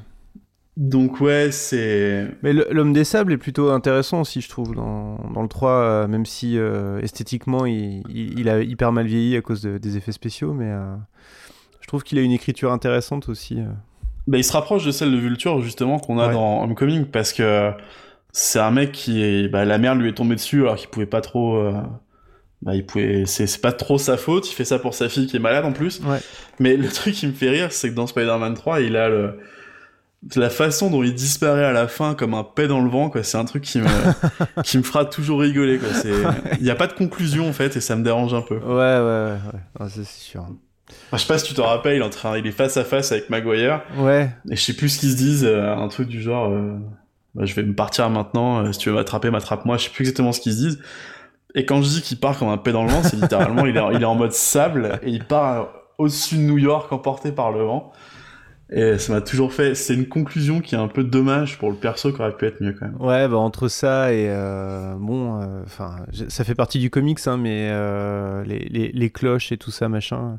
Donc ouais, c'est... Mais l'homme des sables est plutôt intéressant aussi, je trouve, dans, dans le 3, euh, même si euh, esthétiquement il, il, il a hyper mal vieilli à cause de- des effets spéciaux, mais euh, je trouve qu'il a une écriture intéressante aussi. euh. Bah, il se rapproche de celle de Vulture, justement, qu'on a Ouais. dans Homecoming, parce que c'est un mec qui est... Bah, la merde lui est tombée dessus, alors qu'il pouvait pas trop... Bah, il pouvait... C'est c'est pas trop sa faute, il fait ça pour sa fille qui est malade en plus. Ouais. Mais le truc qui me fait rire, c'est que dans Spider-Man 3, il a le... La façon dont il disparaît à la fin comme un paix dans le vent, quoi, c'est un truc qui me, (laughs) qui me fera toujours rigoler, quoi. C'est, il y a pas de conclusion, en fait, et ça me dérange un peu. Ouais, ouais, ouais, ouais. C'est sûr. Enfin, je sais pas si tu t'en rappelles, il est en train, il est face à face avec Maguire, Ouais, et je sais plus ce qu'ils se disent, euh, un truc du genre, euh, bah, je vais me partir maintenant, euh, si tu veux m'attraper, m'attrape-moi, je sais plus exactement ce qu'ils se disent. Et quand je dis qu'il part comme un paix dans le vent, c'est littéralement, il est, en- il est en mode sable, et il part au-dessus de New York, emporté par le vent. Et ça m'a toujours fait, c'est une conclusion qui est un peu dommage pour le perso qui aurait pu être mieux quand même. ouais, bah entre ça et euh, bon, euh, enfin, ça fait partie du comics, hein, mais euh, les, les, les cloches et tout ça, machin,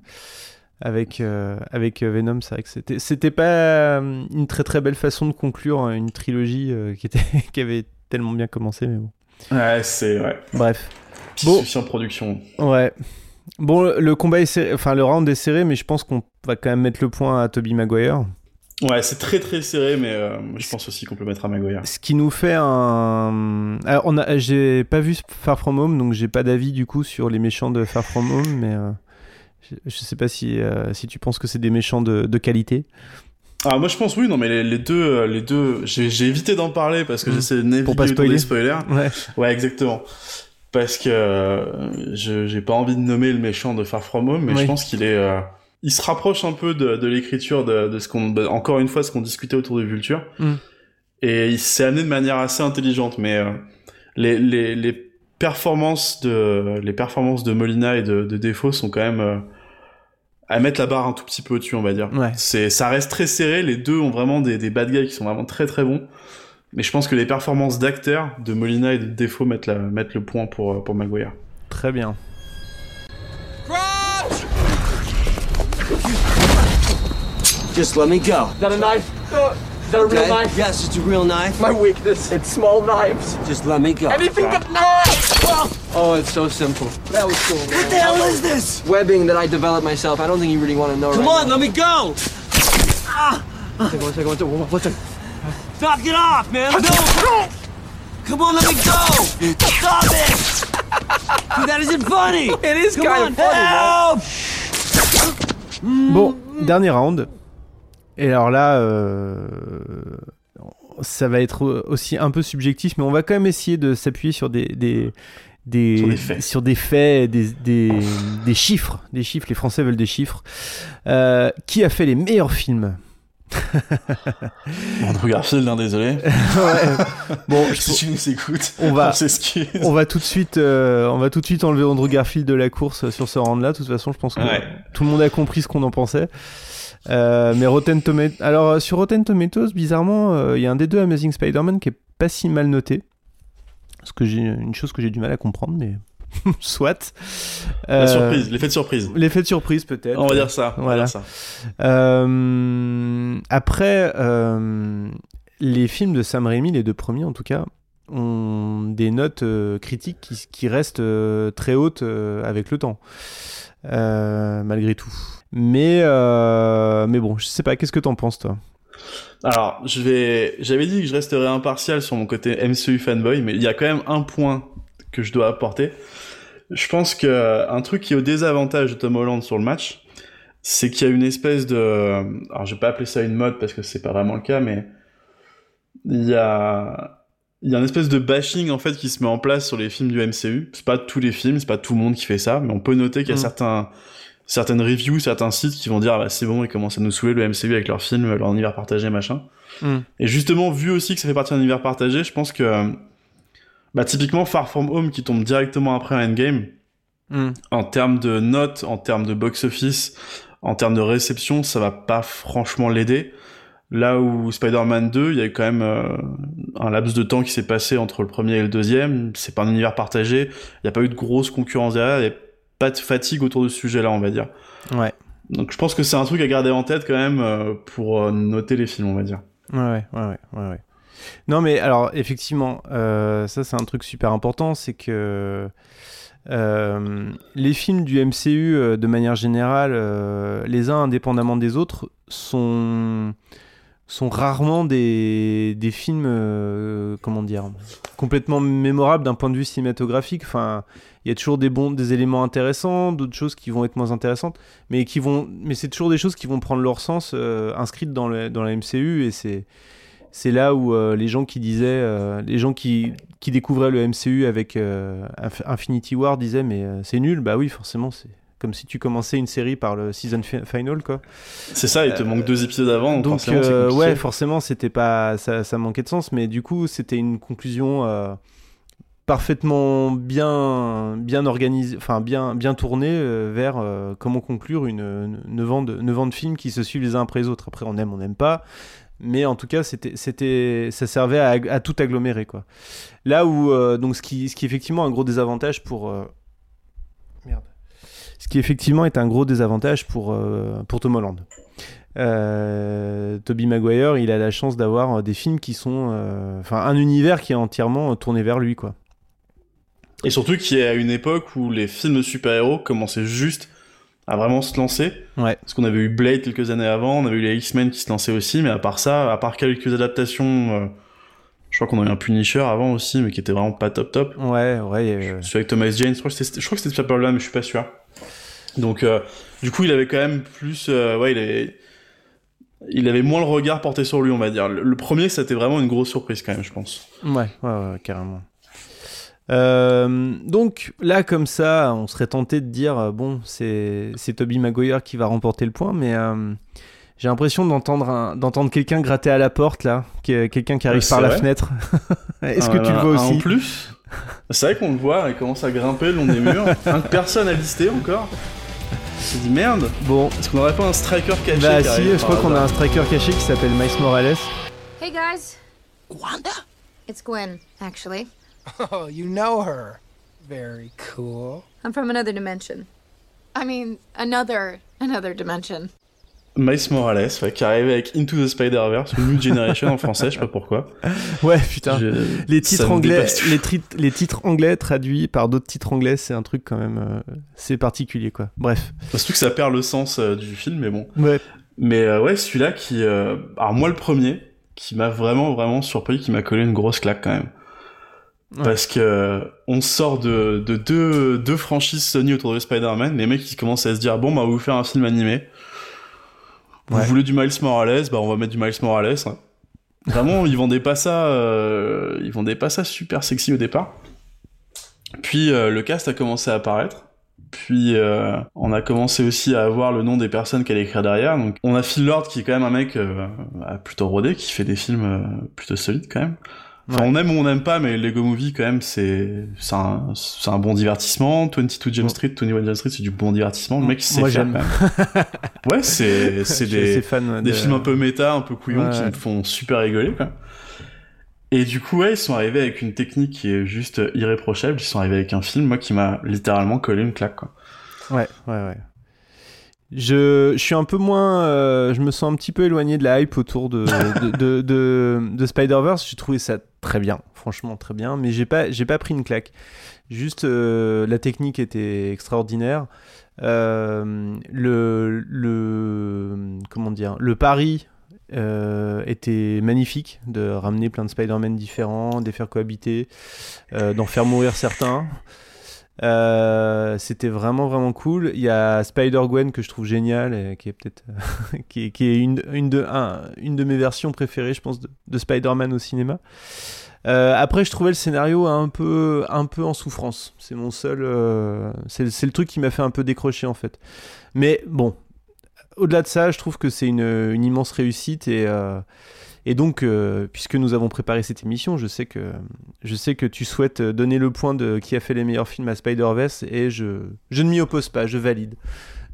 avec avec Venom, c'est vrai que c'était c'était pas une très très belle façon de conclure hein, une trilogie qui était (laughs) qui avait tellement bien commencé, mais bon. Ouais, c'est, ouais. Bref. Bon. en production. Ouais. Bon, le- le combat est serré, enfin le round est serré, mais je pense qu'on va quand même mettre le point à Toby Maguire. Ouais, c'est très très serré, mais euh, je pense aussi qu'on peut mettre à Maguire. Ce qui nous fait un. Alors, on a, j'ai pas vu Far From Home, donc j'ai pas d'avis du coup sur les méchants de Far From Home, mais euh, je, je sais pas si, euh, si tu penses que c'est des méchants de, de qualité. Ah, moi je pense oui, non, mais les, les deux, euh, les deux, j'ai j'ai évité d'en parler parce que Mm. j'essaie de naviguer Pour pas spoiler. des spoilers. Ouais. Ouais, exactement. Parce que euh, je j'ai pas envie de nommer le méchant de Far From Home, mais Oui. je pense qu'il est, euh, il se rapproche un peu de, de l'écriture de, de ce qu'on, de- encore une fois, ce qu'on discutait autour de Vulture. Mm. Et il s'est amené de manière assez intelligente, mais euh, les, les, les performances de, les performances de Molina et de, de Defoe sont quand même euh, à mettre la barre un tout petit peu au-dessus, on va dire. Ouais. C'est, ça reste très serré. Les deux ont vraiment des, des bad guys qui sont vraiment très très bons. Mais je pense que les performances d'acteurs de Molina et de Defoe mettent, la, mettent le point pour, pour Maguire. Très bien. Just let me go. Is that a knife? Is that a real Okay? knife? Yes, it's a real knife. My weakness. It's small knives. Just let me go. Anything but knives! Oh, it's so simple. That was cool. What the hell is this? Webbing that I developed myself. I don't think you really want to know Come right on, let me go. now. One second, one second, one second. One second. Knock it off, man. No. Come on, let me go. Stop it. Dude, that isn't funny. (laughs) It is Come kind on, of funny, man. help. Bon, dernier round. Et alors là, euh, ça va être aussi un peu subjectif, mais on va quand même essayer de s'appuyer sur des, des, des, Sur des faits. sur des faits, des, des, des chiffres. Des chiffres, les Français veulent des chiffres. Euh, qui a fait les meilleurs films? (laughs) Andrew Garfield, hein, désolé. Ouais. Bon, je- si tu nous écoutes, on va- on va tout de suite, euh, on va tout de suite enlever Andrew Garfield de la course sur ce round-là. De toute façon, je pense que Ouais. tout le monde a compris ce qu'on en pensait. Euh, mais Rotten Tomatoes, alors sur Rotten Tomatoes, bizarrement, il y a un des deux Amazing Spider-Man qui est pas si mal noté. Ce que j'ai une chose que j'ai du mal à comprendre, mais (laughs) soit. La Euh, surprise, l'effet de surprise. L'effet de surprise peut-être. On va dire ça. on va Voilà. dire ça. Euh, après, euh, les films de Sam Raimi, les deux premiers en tout cas, ont des notes critiques qui, qui restent très hautes avec le temps, malgré tout. Mais, mais bon, je sais pas, qu'est-ce que t'en penses toi? Alors, je vais. J'avais dit que je resterais impartial sur mon côté MCU fanboy, mais il y a quand même un point que je dois apporter. Je pense que un truc qui est au désavantage de Tom Holland sur le match, c'est qu'il y a une espèce de. Alors, je vais pas appeler ça une mode parce que c'est pas vraiment le cas, mais il y a. Il y a une espèce de bashing en fait qui se met en place sur les films du MCU. C'est pas tous les films, c'est pas tout le monde qui fait ça, mais on peut noter qu'il y a Mm. certains certaines reviews, certains sites qui vont dire ah bah, c'est bon, ils commencent à nous saouler le MCU avec leurs films, leur univers partagé, machin. Mm. Et justement, vu aussi que ça fait partie d'un univers partagé, je pense que bah, typiquement Far From Home qui tombe directement après Endgame, Mm. en termes de notes, en termes de box-office, en termes de réception, ça va pas franchement l'aider. Là où Spider-Man 2, il y a eu quand même euh, un laps de temps qui s'est passé entre le premier et le deuxième. C'est pas un univers partagé. Il n'y a pas eu de grosse concurrence derrière. Il n'y a pas de fatigue autour de ce sujet-là, on va dire. Ouais. Donc je pense que c'est un truc à garder en tête quand même euh, pour euh, noter les films, on va dire. Ouais, ouais, ouais, ouais, ouais, ouais. Non, mais alors, effectivement, euh, ça, c'est un truc super important, c'est que euh, les films du MCU, de manière générale, euh, les uns indépendamment des autres, sont, sont rarement des, des films, euh, comment dire, complètement mémorables d'un point de vue cinématographique. Enfin, il y a toujours des bons, des éléments intéressants, d'autres choses qui vont être moins intéressantes, mais qui vont, mais c'est toujours des choses qui vont prendre leur sens euh, inscrites dans le, dans la MCU et c'est c'est là où euh, les gens qui disaient, les gens qui, qui découvraient le MCU avec Inf- Infinity War disaient mais c'est nul, bah oui forcément c'est comme si tu commençais une série par le season fi- final quoi. C'est ça, il te manque deux épisodes avant, donc, forcément, euh, ouais forcément c'était pas ça, ça manquait de sens, mais du coup c'était une conclusion euh, parfaitement bien bien organisée, enfin bien bien tournée euh, vers euh, comment conclure une, une neuf ans de neuf ans de films qui se suivent les uns après les autres. Après on aime on n'aime pas, mais en tout cas c'était c'était ça servait à, à tout agglomérer quoi. Là où euh, donc ce qui ce qui est effectivement un gros désavantage pour euh. Ce qui effectivement est un gros désavantage pour euh, pour Tom Holland. Euh, Toby Maguire, il a la chance d'avoir euh, des films qui sont, euh, enfin, un univers qui est entièrement euh, tourné vers lui, quoi. Et surtout qu'il y a une époque où les films de super-héros commençaient juste à vraiment se lancer. Ouais. Parce qu'on avait eu Blade quelques années avant, on avait eu les X-Men qui se lançaient aussi, mais à part ça, à part quelques adaptations, euh, je crois qu'on a eu un Punisher avant aussi, mais qui était vraiment pas top top. Ouais, ouais. Celui avec Thomas Jane, je crois que c'était, Spider-Man, mais je suis pas sûr. Donc, euh, du coup, il avait quand même plus, euh, ouais, il avait, il avait moins le regard porté sur lui, on va dire. Le, le premier, c'était vraiment une grosse surprise quand même, je pense. Ouais, ouais, ouais, carrément. Euh, donc là, comme ça, on serait tenté de dire bon, c'est c'est Toby Maguire qui va remporter le point, mais j'ai l'impression d'entendre d'entendre quelqu'un gratter à la porte là, que- quelqu'un qui arrive par la fenêtre. (laughs) Est-ce Ah, que tu le vois aussi En plus, c'est vrai qu'on le voit, il commence à grimper le long des murs. que (laughs) personne a listé encore? S'est dit merde. Bon, est-ce qu'on aurait pas un striker caché Bah qui si, arrive je par crois qu'on a hasard un striker caché qui s'appelle Miles Morales. Hey guys. Wanda? It's Gwen, actually. (laughs) Oh, you know her. Very cool. I'm from another dimension. I mean, another another dimension. Miles Morales, ouais, qui arrive avec Into the Spider-Verse, New Generation en français, je sais pas pourquoi. (laughs) Ouais, putain. Je- Les titres anglais, les, tri- les titres anglais traduits par d'autres titres anglais, c'est un truc quand même, euh, c'est particulier quoi. Bref. Surtout que ça perd le sens euh, du film, mais bon. Ouais. Mais euh, ouais, celui-là qui, alors moi le premier, qui m'a vraiment vraiment surpris, qui m'a collé une grosse claque quand même. Parce que on sort de, de deux, deux franchises Sony autour de Spider-Man, les mecs qui commencent à se dire bon bah on va vous faire un film animé. Vous Ouais. voulez du Miles Morales, bah on va mettre du Miles Morales. hein. Vraiment, ils vendaient pas ça, euh, ils vendaient pas ça super sexy au départ. Puis euh, le cast a commencé à apparaître. Puis euh, on a commencé aussi à avoir le nom des personnes qu'elle écrire derrière. Donc on a Phil Lord qui est quand même un mec euh, euh, plutôt rodé, qui fait des films euh, plutôt solides quand même. Enfin, Ouais. on aime ou on n'aime pas, mais Lego Movie quand même c'est c'est un, c'est un bon divertissement. 22 Jump Street, 21 Jump Street c'est du bon divertissement. Le mec il sait Moi, j'aime. (laughs) Ouais, c'est des des de- films un peu méta, un peu couillons Ouais, qui me font super rigoler quoi. Et du coup, ouais, ils sont arrivés avec une technique qui est juste irréprochable. Ils sont arrivés avec un film, moi, qui m'a littéralement collé une claque, quoi. Ouais, ouais, ouais. Je, suis un peu moins. euh, je me sens un petit peu éloigné de la hype autour de, de, de, de- de Spider-Verse. J'ai trouvé ça très bien, franchement très bien, mais j'ai pas, j'ai pas pris une claque. Juste, euh, la technique était extraordinaire. Euh, le. Comment dire Le pari. était magnifique de ramener plein de Spider-Man différents, de les faire cohabiter, d'en faire mourir certains. Euh, c'était vraiment vraiment cool. Il y a Spider Gwen que je trouve génial et qui est peut-être (laughs) qui, est, une, une de un- une de mes versions préférées, je pense, de, de Spider-Man au cinéma. Euh, après, je trouvais le scénario un peu un peu en souffrance. C'est mon seul, euh, c'est le truc qui m'a fait un peu décrocher en fait. Mais bon, au-delà de ça, je trouve que c'est une, une immense réussite et, euh, et donc, euh, puisque nous avons préparé cette émission, je sais que, je sais que tu souhaites donner le point de qui a fait les meilleurs films à Spider-Verse et je, je ne m'y oppose pas, je valide.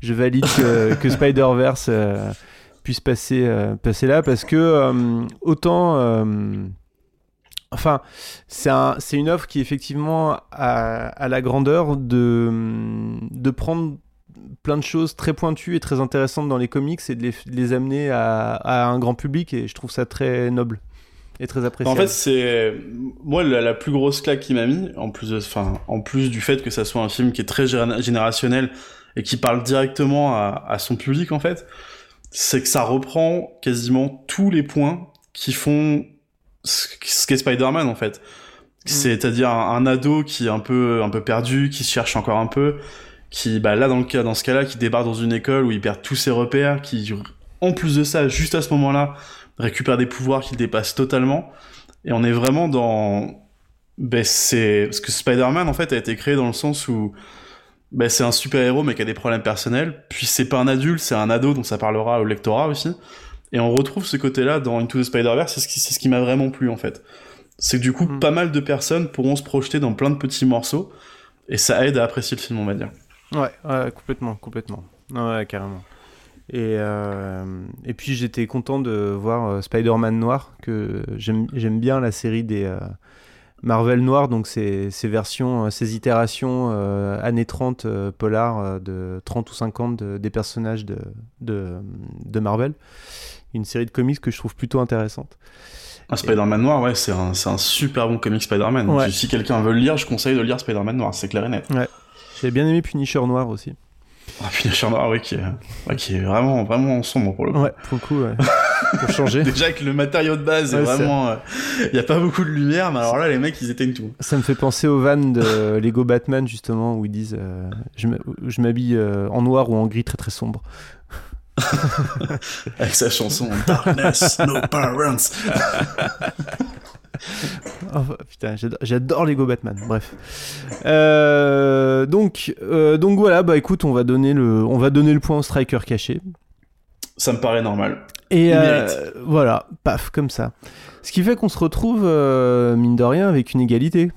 Je valide que, (laughs) que Spider-Verse euh, puisse passer, euh, passer là parce que autant. Enfin, c'est un, une offre qui effectivement a, a la grandeur de, de prendre plein de choses très pointues et très intéressantes dans les comics et de les, de les amener à, à un grand public et je trouve ça très noble et très apprécié. En fait, c'est moi la, la plus grosse claque qui m'a mis, en plus, de... enfin, en plus du fait que ça soit un film qui est très générationnel et qui parle directement à, à son public, en fait, c'est que ça reprend quasiment tous les points qui font ce ce qu'est Spider-Man, en fait. C'est-à-dire un, un ado qui est un peu, un peu perdu, qui se cherche encore un peu, qui, bah là, dans le cas, dans ce cas-là, qui débarque dans une école où il perd tous ses repères, qui, en plus de ça, juste à ce moment-là, récupère des pouvoirs qu'il dépasse totalement. Et on est vraiment dans, ben c'est parce que Spider-Man en fait a été créé dans le sens où ben c'est un super-héros mais qui a des problèmes personnels. Puis c'est pas un adulte, c'est un ado, donc ça parlera au lectorat aussi. Et on retrouve ce côté-là dans Into the Spider-Verse, c'est ce qui, c'est ce qui m'a vraiment plu en fait. C'est que du coup, pas mal de personnes pourront se projeter dans plein de petits morceaux, et ça aide à apprécier le film, on va dire. Ouais, ouais, complètement, complètement. Ouais, carrément. Et, euh, et puis j'étais content de voir euh, Spider-Man Noir, que j'aime bien la série des euh, Marvel Noir, donc ces, ces versions, ces itérations euh, années 30 euh, polar de 30 ou 50 de- des personnages de, de, de Marvel. Une série de comics que je trouve plutôt intéressante. Un Spider-Man noir, ouais, c'est un, un super bon comic Spider-Man. Ouais. Si quelqu'un veut le lire, je conseille de lire Spider-Man noir, c'est clair et net. Ouais. J'avais bien aimé Punisher Noir aussi. Ah, Punisher noir, oui, qui est, ouais, qui est vraiment, vraiment sombre pour le coup. Ouais, pour le coup, ouais. (laughs) pour changer. Déjà que le matériau de base est Ouais, vraiment, il y a pas beaucoup de lumière, mais alors là, les mecs, ils éteignent tout. Ça me fait penser aux vannes de Lego Batman, justement, où ils disent euh, je m'habille euh, en noir ou en gris très très sombre. (laughs) Avec sa chanson Darkness, No Parents. (laughs) (laughs) Oh, putain, j'adore- Lego Batman. Bref. Euh, donc, euh, donc voilà, bah écoute, on va donner le, on va donner le point au striker caché. Ça me paraît normal. Et euh, voilà, paf, comme ça. Ce qui fait qu'on se retrouve, mine de rien, avec une égalité.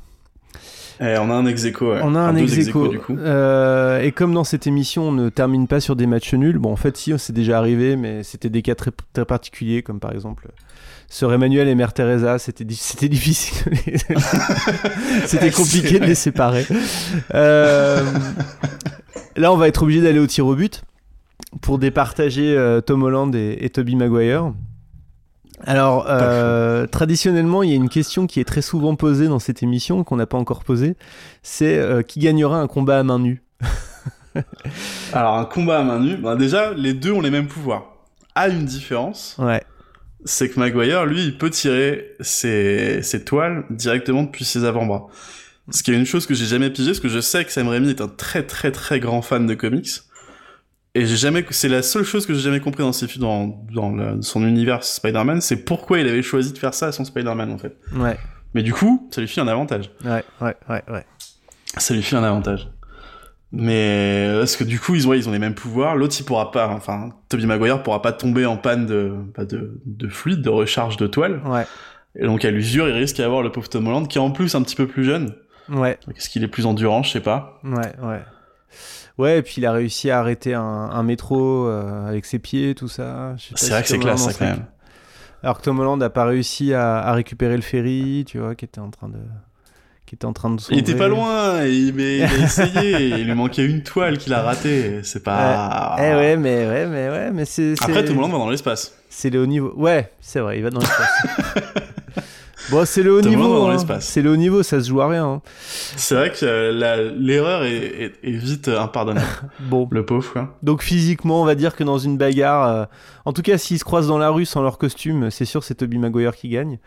Eh, on a un ex aequo, ouais. On a un ex ex aequo. aequo, du coup. Euh, et comme dans cette émission, on ne termine pas sur des matchs nuls. Bon, en fait, si, c'est déjà arrivé, mais c'était des cas très, très particuliers, comme par exemple Sœur Emmanuel et Mère Teresa. C'était di- c'était difficile. (laughs) c'était compliqué de les séparer. Euh, là, on va être obligé d'aller au tir au but pour départager euh, Tom Holland et, et Tobey Maguire. Alors, euh, traditionnellement, il y a une question qui est très souvent posée dans cette émission, qu'on n'a pas encore posée, c'est euh, qui gagnera un combat à main nue? (laughs) Alors, un combat à main nue, bah, déjà, les deux ont les mêmes pouvoirs. A une différence, Ouais. c'est que Maguire, lui, il peut tirer ses, ses toiles directement depuis ses avant-bras. Ce qui est une chose que j'ai jamais pigé, parce que je sais que Sam Raimi est un très très très grand fan de comics. Et j'ai jamais, c'est la seule chose que j'ai jamais compris dans ses films, dans, dans le- son univers Spider-Man, c'est pourquoi il avait choisi de faire ça à son Spider-Man, en fait. Ouais. Mais du coup, ça lui fait un avantage. Ouais, ouais, ouais, ouais. Ça lui fait un avantage. Mais parce que du coup, ils ont, ils ont les mêmes pouvoirs. L'autre, il pourra pas. Enfin, Tobey Maguire pourra pas tomber en panne de, bah, de, de fluide, de recharge de toile. Ouais. Et donc, à l'usure, il risque d'y avoir le pauvre Tom Holland, qui est en plus un petit peu plus jeune. Ouais. Est-ce qu'il est plus endurant Je sais pas. Ouais, ouais. Ouais, et puis il a réussi à arrêter un, un métro euh, avec ses pieds, tout ça. C'est si vrai que c'est classe, ça, quand même. Alors que Tom Holland n'a pas réussi à, à récupérer le ferry, tu vois, qui était en train de, qui était en train de. Il était pas loin, et- mais il a (laughs) essayé. il lui manquait une toile qu'il a ratée. C'est pas. Eh ouais, mais ouais, mais ouais, mais c'est. Après, Tom Holland va dans l'espace. C'est le haut niveau. Ouais, c'est vrai, il va dans l'espace. (laughs) bon, c'est le haut niveau. hein. C'est le haut niveau, ça se joue à rien. hein. C'est vrai que euh, l'erreur est, est- est vite impardonnable. (laughs) Bon. Le pauvre, quoi. Donc physiquement, on va dire que dans une bagarre, euh, En tout cas, s'ils se croisent dans la rue sans leur costume, c'est sûr c'est Toby Maguire qui gagne.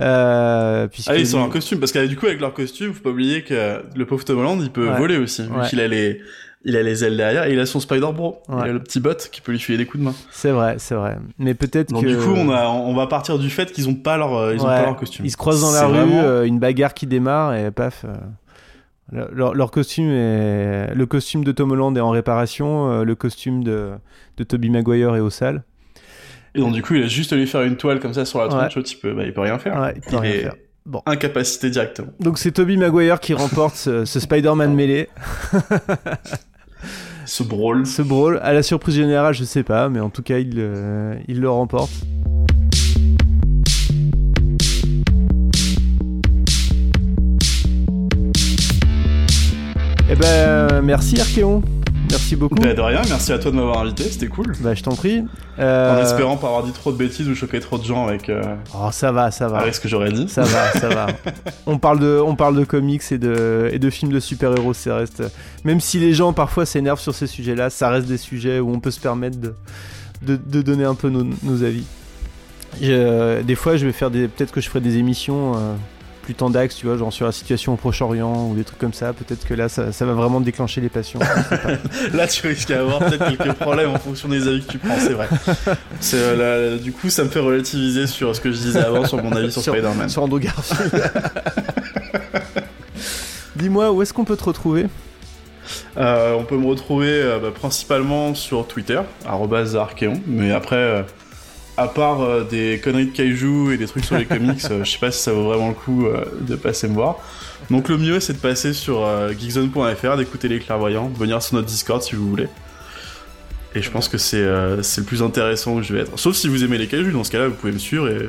Euh, puisque Ah, ils sont en costume, parce que du coup, avec leur costume, faut pas oublier que le pauvre Tom Holland, il peut Ouais. voler aussi, vu Ouais. qu'il a les, il a les ailes derrière, et il a son Spider Bro. Ouais. Il a le petit bot qui peut lui filer des coups de main. C'est vrai, c'est vrai. Mais peut-être que du coup, on a, on va partir du fait qu'ils ont pas leur, euh, ils ont Ouais. pas leur costume. Ils se croisent dans la rue, vraiment- euh, une bagarre qui démarre et paf. euh, leur, costume est... Le costume de Tom Holland est en réparation, euh, le costume de, de Toby Maguire est au sale. Et donc du coup, il a juste à lui faire une toile comme ça sur la Ouais. tronche, il peut, bah, il peut rien faire. Ouais, il peut rien est faire. Bon. Incapacité directement. Donc c'est Toby Maguire qui remporte ce, ce Spider-Man mêlé. (laughs) Ce brawl. Ce. À la surprise générale, je sais pas, mais en tout cas, il, euh, il le remporte. Eh ben, merci Archéon. Merci beaucoup. Bah, de rien, merci à toi de m'avoir invité, c'était cool. Bah, je t'en prie. En Euh, espérant pas avoir dit trop de bêtises ou choquer trop de gens avec, euh, Oh, ça va, ça va. avec ce que j'aurais dit. Ça va, ça va. (laughs) On parle de, on parle de comics et de, et de films de super-héros, ça reste. Même si les gens parfois s'énervent sur ces sujets-là, ça reste des sujets où on peut se permettre de, de, de donner un peu nos, nos avis. Je- des fois, je vais faire des, peut-être que je ferai des émissions euh, plus tendax, tu vois, genre sur la situation au Proche-Orient ou des trucs comme ça. Peut-être que là, ça, ça va vraiment déclencher les passions. (laughs) Là, tu risques d'avoir peut-être quelques problèmes en fonction des avis que tu prends, c'est vrai. C'est, euh, là, du coup, ça me fait relativiser sur ce que je disais avant sur mon avis sur, Spider-Man. Sur Andrew Garfield. (laughs) Dis-moi, où est-ce qu'on peut te retrouver? Euh, on peut me retrouver euh, bah, principalement sur Twitter, Archeon, mais après, euh, à part euh, des conneries de kaiju et des trucs sur les comics, (laughs) euh, je sais pas si ça vaut vraiment le coup euh, de passer me voir. Donc le mieux, c'est de passer sur euh, geekzone.fr, d'écouter les clairvoyants, de venir sur notre Discord si vous voulez. Et je pense que c'est le plus intéressant où je vais être. Sauf si vous aimez les kaiju, dans ce cas-là, vous pouvez me suivre et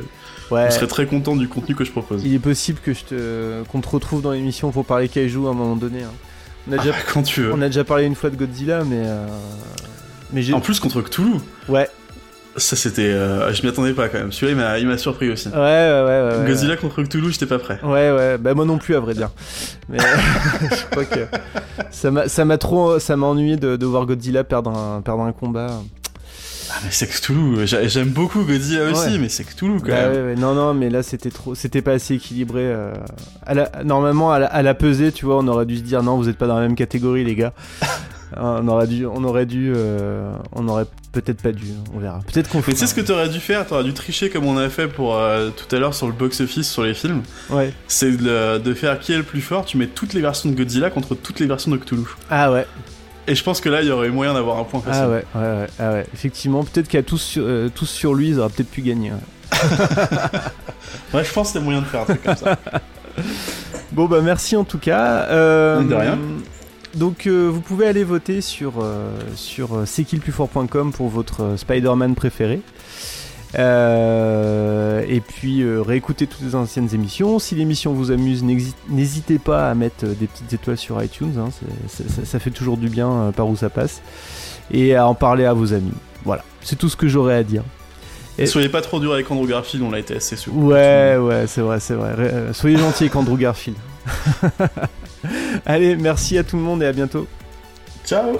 Ouais. vous serez très content du contenu que je propose. Il est possible que je te qu'on te retrouve dans l'émission pour parler kaiju à un moment donné. hein. On a déjà Ah, quand tu veux. on a déjà parlé une fois de Godzilla, mais euh, mais j'ai En plus, contre Cthulhu, ouais ça c'était. euh, je m'y attendais pas quand même. Celui-là, il m'a- il m'a surpris aussi. ouais ouais ouais, ouais, ouais. Godzilla contre Cthulhu, j'étais pas prêt. Ouais ouais bah moi non plus à vrai dire. Mais (laughs) je crois que ça m'a trop ça m'a ennuyé de, de voir Godzilla perdre un perdre un combat. Ah, mais c'est Cthulhu. J'a- J'aime beaucoup Godzilla aussi, mais c'est Cthulhu quand Bah même. ouais, ouais. Non, non, mais là c'était trop, c'était pas assez équilibré. euh, à la- Normalement, à la, à la pesée, tu vois, on aurait dû se dire non, vous êtes pas dans la même catégorie, les gars. On aurait dû, on aurait dû, euh, on aurait peut-être pas dû, on verra. Peut-être qu'on Mais tu sais ce que t'aurais dû faire? T'aurais dû tricher comme on a fait pour euh, tout à l'heure sur le box-office sur les films. Ouais. C'est de, de faire qui est le plus fort. Tu mets toutes les versions de Godzilla contre toutes les versions de Cthulhu. Ah ouais. Et je pense que là, il y aurait eu moyen d'avoir un point facile. Ah ouais, ouais, ouais, ah ouais. Effectivement, peut-être qu'à tous, sur- euh, tous sur lui, ils auraient peut-être pu gagner. ouais. (laughs) Je pense qu'il y a moyen de faire un truc comme ça. (laughs) Bon bah merci en tout cas. Euh, De rien. Donc euh, vous pouvez aller voter sur euh, sur euh, c'est qui le plus fort.com pour votre euh, Spider-Man préféré. Euh, et puis euh, réécouter toutes les anciennes émissions. Si l'émission vous amuse, n'hésitez pas à mettre euh, des petites étoiles sur iTunes. hein, ça, ça fait toujours du bien euh, par où ça passe. Et à en parler à vos amis. Voilà, c'est tout ce que j'aurais à dire. Et soyez pas trop dur avec Andrew Garfield, on l'a été assez souvent. Ouais, ouais, c'est vrai, c'est vrai. Euh, soyez gentil avec Andrew Garfield. (laughs) Allez, merci à tout le monde et à bientôt. Ciao